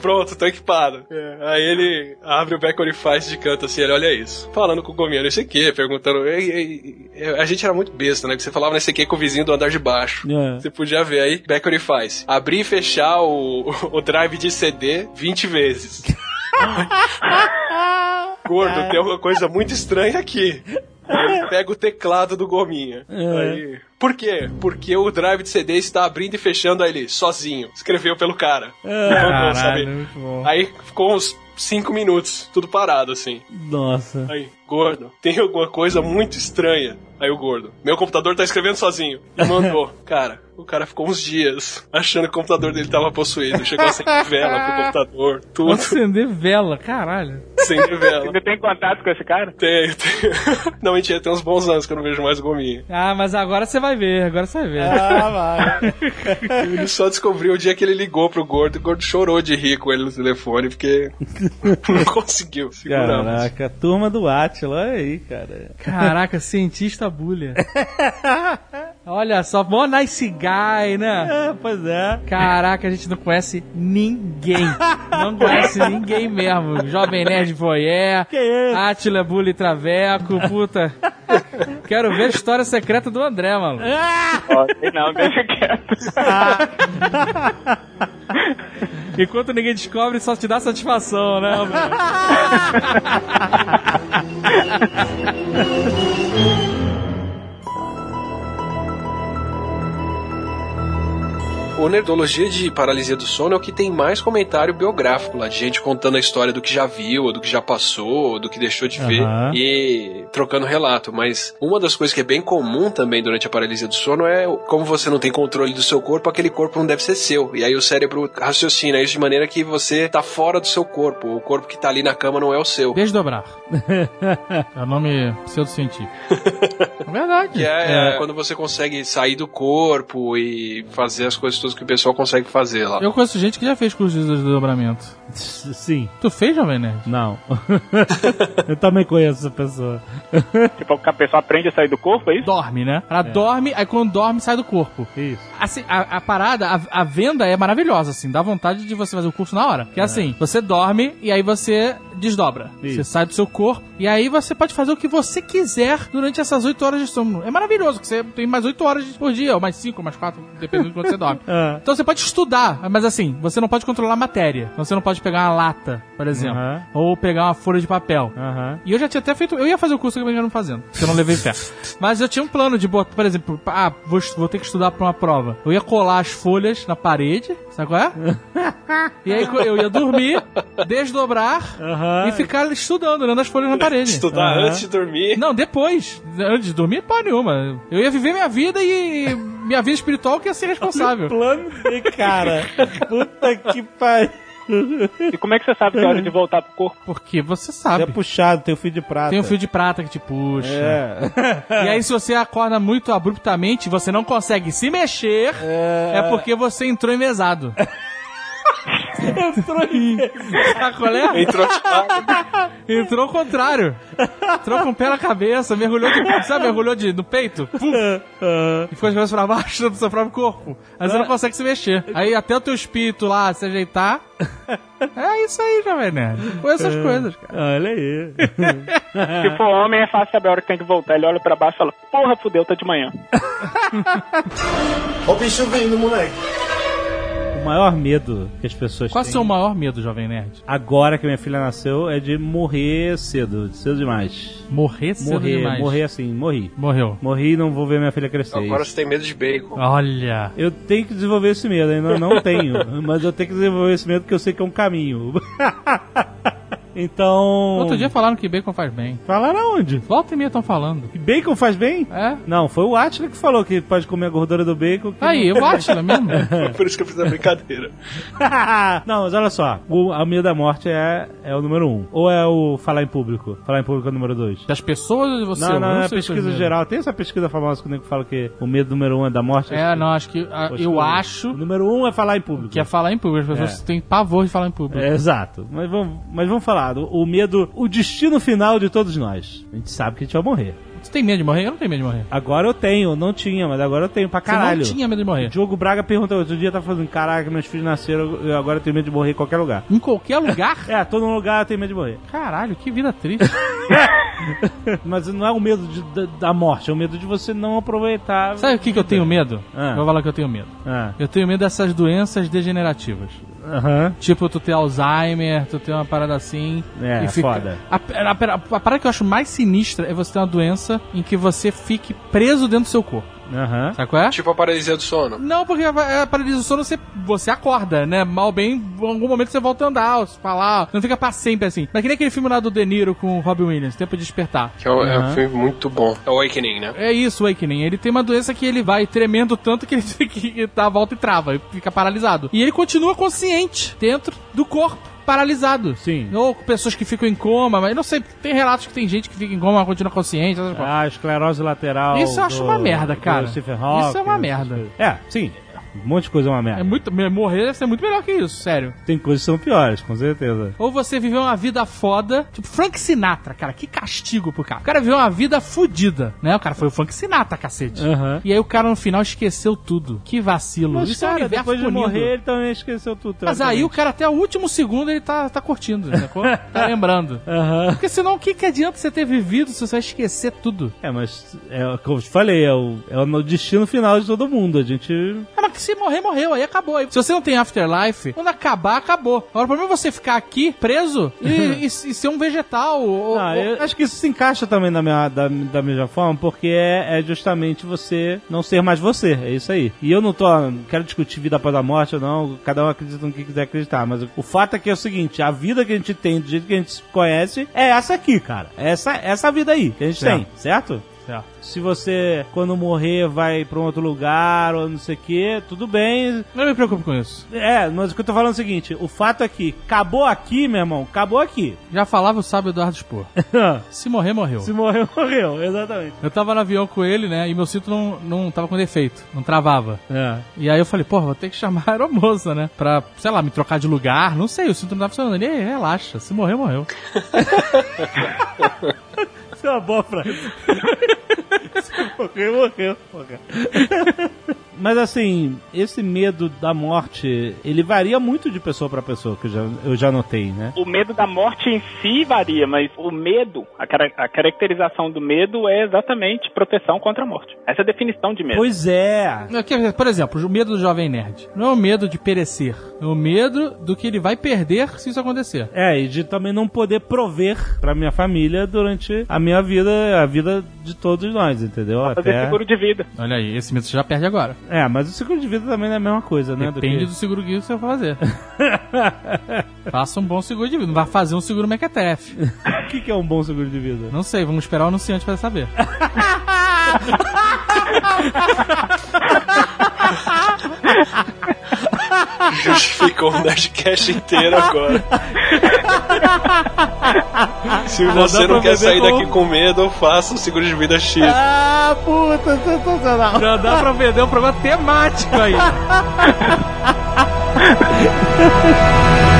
Pronto, tô equipado. É, Aí ele abre o back orifice de canto assim, ele olha isso. Falando com o Gominha, não sei o que, perguntando. ei, ei, ei, a gente era muito besta, né? Que você falava nesse aqui com o vizinho do andar de baixo. É. Você podia ver aí, back orifice. Abrir e fechar o, o drive de CD 20 vezes. Gordo, tem alguma coisa muito estranha aqui. Aí ele pega o teclado do Gominha. É. Aí, por quê? Porque o drive de CD está abrindo e fechando ele, sozinho. Escreveu pelo cara. Mandou, sabe? Caralho, muito bom. Aí ficou uns 5 minutos, tudo parado assim. Nossa. Aí, gordo, tem alguma coisa muito estranha. Aí o gordo, meu computador tá escrevendo sozinho. E mandou. cara, o cara ficou uns dias achando que o computador dele tava possuído. Chegou a acender vela pro computador, tudo Acender vela, caralho. sem vela. Ainda tem contato com esse cara? Tenho, tenho. Não, mentira, tem uns bons anos que eu não vejo mais o Gominha. Ah, mas agora você vai ver, agora você vai ver. Ah, vai. Ele só descobriu o dia que ele ligou pro gordo. O gordo chorou de rir com ele no telefone, porque não conseguiu segurar. Caraca, turma do Atila, olha aí, cara. Caraca, cientista bulha. Olha só, mó nice guy, né? É, pois é. Caraca, a gente não conhece ninguém. Não conhece ninguém mesmo. Jovem Nerd Voyeur, Que isso? Atila Bully Traveco, puta. Quero ver a história secreta do André, mano. Ó, sei não, deixa quieto. Enquanto ninguém descobre, só te dá satisfação, né, mano? O Nerdologia de Paralisia do Sono é o que tem mais comentário biográfico lá, de gente contando a história do que já viu, ou do que já passou, ou do que deixou de ver, Aham. e trocando relato. Mas uma das coisas que é bem comum também durante a paralisia do sono é como você não tem controle do seu corpo, aquele corpo não deve ser seu. E aí o cérebro raciocina isso de maneira que você tá fora do seu corpo. O corpo que tá ali na cama não é o seu. Desdobrar. É o nome pseudocientífico. É verdade. Que é, quando você consegue sair do corpo e fazer as coisas todas que o pessoal consegue fazer lá. Eu conheço gente que já fez curso de desdobramento. Sim. Tu fez, Jovem Nerd? Não. eu também conheço essa pessoa. Tipo, a pessoa aprende a sair do corpo, é isso? Dorme, né? Ela dorme, aí quando dorme, sai do corpo. Isso. Assim, a, a parada, a, a venda é maravilhosa, assim, dá vontade de você fazer o curso na hora. Que é assim, você dorme e aí você desdobra. Isso. Você sai do seu corpo e aí você pode fazer o que você quiser durante essas 8 horas de sono. É maravilhoso, que você tem mais 8 horas por dia, ou mais 5, ou mais 4, dependendo de quando você dorme. Ah. Então você pode estudar, mas assim, você não pode controlar a matéria. Então você não pode pegar uma lata, por exemplo, ou pegar uma folha de papel. E eu já tinha até feito. Eu ia fazer o curso que eu não fazendo, porque eu não levei fé. Mas eu tinha um plano de botar, por exemplo, ah, vou, vou ter que estudar pra uma prova. Eu ia colar as folhas na parede, sabe qual é? e aí eu ia dormir, desdobrar Aham. e ficar estudando, olhando as folhas na parede. Estudar antes de dormir. Não, depois. Antes de dormir, porra nenhuma. Eu ia viver minha vida e minha vida espiritual que ia ser responsável. Plano de cara. Puta que pariu. E como é que você sabe que é hora de voltar pro corpo? Porque você Você sabe. é puxado, tem o fio de prata. Tem um fio de prata que te puxa. É. E aí, se você acorda muito abruptamente, você não consegue se mexer, é, porque você entrou envesado. Entrou em... Sabe qual é? Entrou. Entrou ao contrário. Entrou com o pé na cabeça, mergulhou de, sabe, mergulhou de, no peito, pum, Ah, e ficou de cabeça pra baixo do seu próprio corpo. Aí você não consegue se mexer. Aí até o teu espírito lá se ajeitar. É isso aí, Jovem Nerd. Foi essas coisas, cara. Olha aí. Se for homem, é fácil saber a hora que tem que voltar. Ele olha pra baixo e fala, porra, fudeu, tá de manhã. Ó o bicho vindo, moleque. O maior medo que as pessoas Qual é o têm seu maior medo, Jovem Nerd? agora que minha filha nasceu é de morrer cedo, cedo demais. Morrer cedo morrer, demais. morrer assim, morri. Morreu. Morri e não vou ver minha filha crescer. Agora você tem medo de bacon. Olha. Eu tenho que desenvolver esse medo, ainda não tenho, mas eu tenho que desenvolver esse medo porque eu sei que é um caminho. então. Outro dia falaram que bacon faz bem. Falaram aonde? Volta e meia estão falando. Que bacon faz bem? É? Não, foi o Atila que falou que pode comer a gordura do bacon. que Aí, eu acho, não é mesmo? Por isso que eu fiz a brincadeira. não, mas olha só. O, a medo da morte é, é o número um. Ou é o falar em público? Falar em público é o número dois. Das pessoas ou de você? Não, Eu não, é pesquisa geral. Tem essa pesquisa famosa que o nego fala que o medo número um é da morte? É, não, acho que. ah, Acho que eu o- acho O número um é falar em público. que é falar em público. As pessoas É. têm pavor de falar em público. É, exato. Mas vamos, mas vamos falar. O, o medo, o destino final de todos nós. A gente sabe que a gente vai morrer. Você tem medo de morrer? Eu não tenho medo de morrer. Agora eu tenho, não tinha, mas agora eu tenho pra caralho. Você não tinha medo de morrer. Diogo Braga perguntou outro dia, tá falando, caraca, meus filhos nasceram, eu agora tenho medo de morrer em qualquer lugar. Em qualquer lugar? É, todo lugar eu tenho medo de morrer. Caralho, que vida triste. Mas não é o medo de- da, da morte, é o medo de você não aproveitar. Sabe o que, que eu tenho medo? Ah. Eu Vou falar que eu tenho medo. Ah, Eu tenho medo dessas doenças degenerativas. Aham. Tipo, tu ter Alzheimer, tu ter uma parada assim. É, e fica... foda. A, a, a, a parada que eu acho mais sinistra é você ter uma doença em que você fique preso dentro do seu corpo. Aham. Sabe qual é? Tipo a paralisia do sono. Não, porque a, a paralisia do sono você, você acorda, né? Mal bem, em algum momento você volta a andar, falar. Não fica pra sempre assim. Mas que nem aquele filme lá do De Niro com o Robin Williams, Tempo de Despertar. Que é um, é um filme muito bom. Awakening, né? É isso, o Awakening. Ele tem uma doença que ele vai tremendo tanto que ele que dá a volta e trava, e fica paralisado. E ele continua consciente dentro do corpo. Paralisado. Sim. Ou com pessoas que ficam em coma, mas não sei, tem relatos que tem gente que fica em coma, continua consciente. Ah, esclerose lateral. Isso eu acho do- uma merda, cara. Isso é uma merda. É, sim. Um monte de coisa é uma merda. É muito, morrer deve ser muito melhor que isso, sério. Tem coisas que são piores, com certeza. Ou você viveu uma vida foda, tipo Frank Sinatra, cara, que castigo pro cara. O cara viveu uma vida fodida, né? O cara foi o Frank Sinatra, cacete. Aham. E aí o cara no final esqueceu tudo. Que vacilo. Mas, Isso é um cara, universo depois de punido. morrer, ele também esqueceu tudo. Mas aí o cara até o último segundo ele tá, tá curtindo, tá lembrando. Aham. Porque senão o que, que adianta você ter vivido se você vai esquecer tudo? É, mas é o que eu te falei, é o, é o destino final de todo mundo. A gente. Que se morrer, morreu, aí acabou. Aí, se você não tem afterlife, quando acabar, acabou. Agora, o problema é você ficar aqui, preso, e, e- e ser um vegetal. Ou, Ah, ou- eu acho que isso se encaixa também na minha, da, da mesma forma, porque é, é justamente você não ser mais você. É isso aí. E eu não tô. quero discutir vida após a morte ou não. Cada um acredita no que quiser acreditar. Mas o fato é que é o seguinte: a vida que a gente tem, do jeito que a gente se conhece, é essa aqui, cara. Essa, essa vida aí que a gente Certo. tem, certo? Certo. Se você, quando morrer, vai pra um outro lugar ou não sei o que, tudo bem. Não me preocupo com isso. É, mas o que eu tô falando é o seguinte: o fato é que acabou aqui, meu irmão, acabou aqui. Já falava o sábio Eduardo Spor. Se morrer, morreu. Se morreu, morreu, exatamente. Eu tava no avião com ele, né? E meu cinto não, não tava com defeito, não travava. É. E aí eu falei, porra, vou ter que chamar a aeromoça, né? Pra, sei lá, me trocar de lugar. Não sei, o cinto não tá funcionando. Ele, "Ei, relaxa, se morrer, morreu. Isso é uma boa frase. Se morreu, morreu. morreu. Mas assim, esse medo da morte, ele varia muito de pessoa pra pessoa, que eu já, eu já notei, né? O medo da morte em si varia, mas o medo, a, cara- a caracterização do medo é exatamente proteção contra a morte. Essa é a definição de medo. Pois é. Dizer, Por exemplo, o medo do jovem nerd. Não é o medo de perecer. É o medo do que ele vai perder se isso acontecer. É, e de também não poder prover pra minha família durante a minha vida, a vida de todos nós, entendeu? Fazer Até... seguro de vida. Olha aí, esse medo você já perde agora. É, mas o seguro de vida também não é a mesma coisa, né? Depende do do seguro que você vai fazer. Faça um bom seguro de vida. Não vai fazer um seguro mequetrefe. que... o que, que é um bom seguro de vida? Não sei, vamos esperar o anunciante pra saber. Justificou o Nerdcast inteiro agora. Se você não quer sair com- daqui com medo, faça o seguro de vida X. Ah, puta, sensacional. Já dá pra vender um programa temático aí.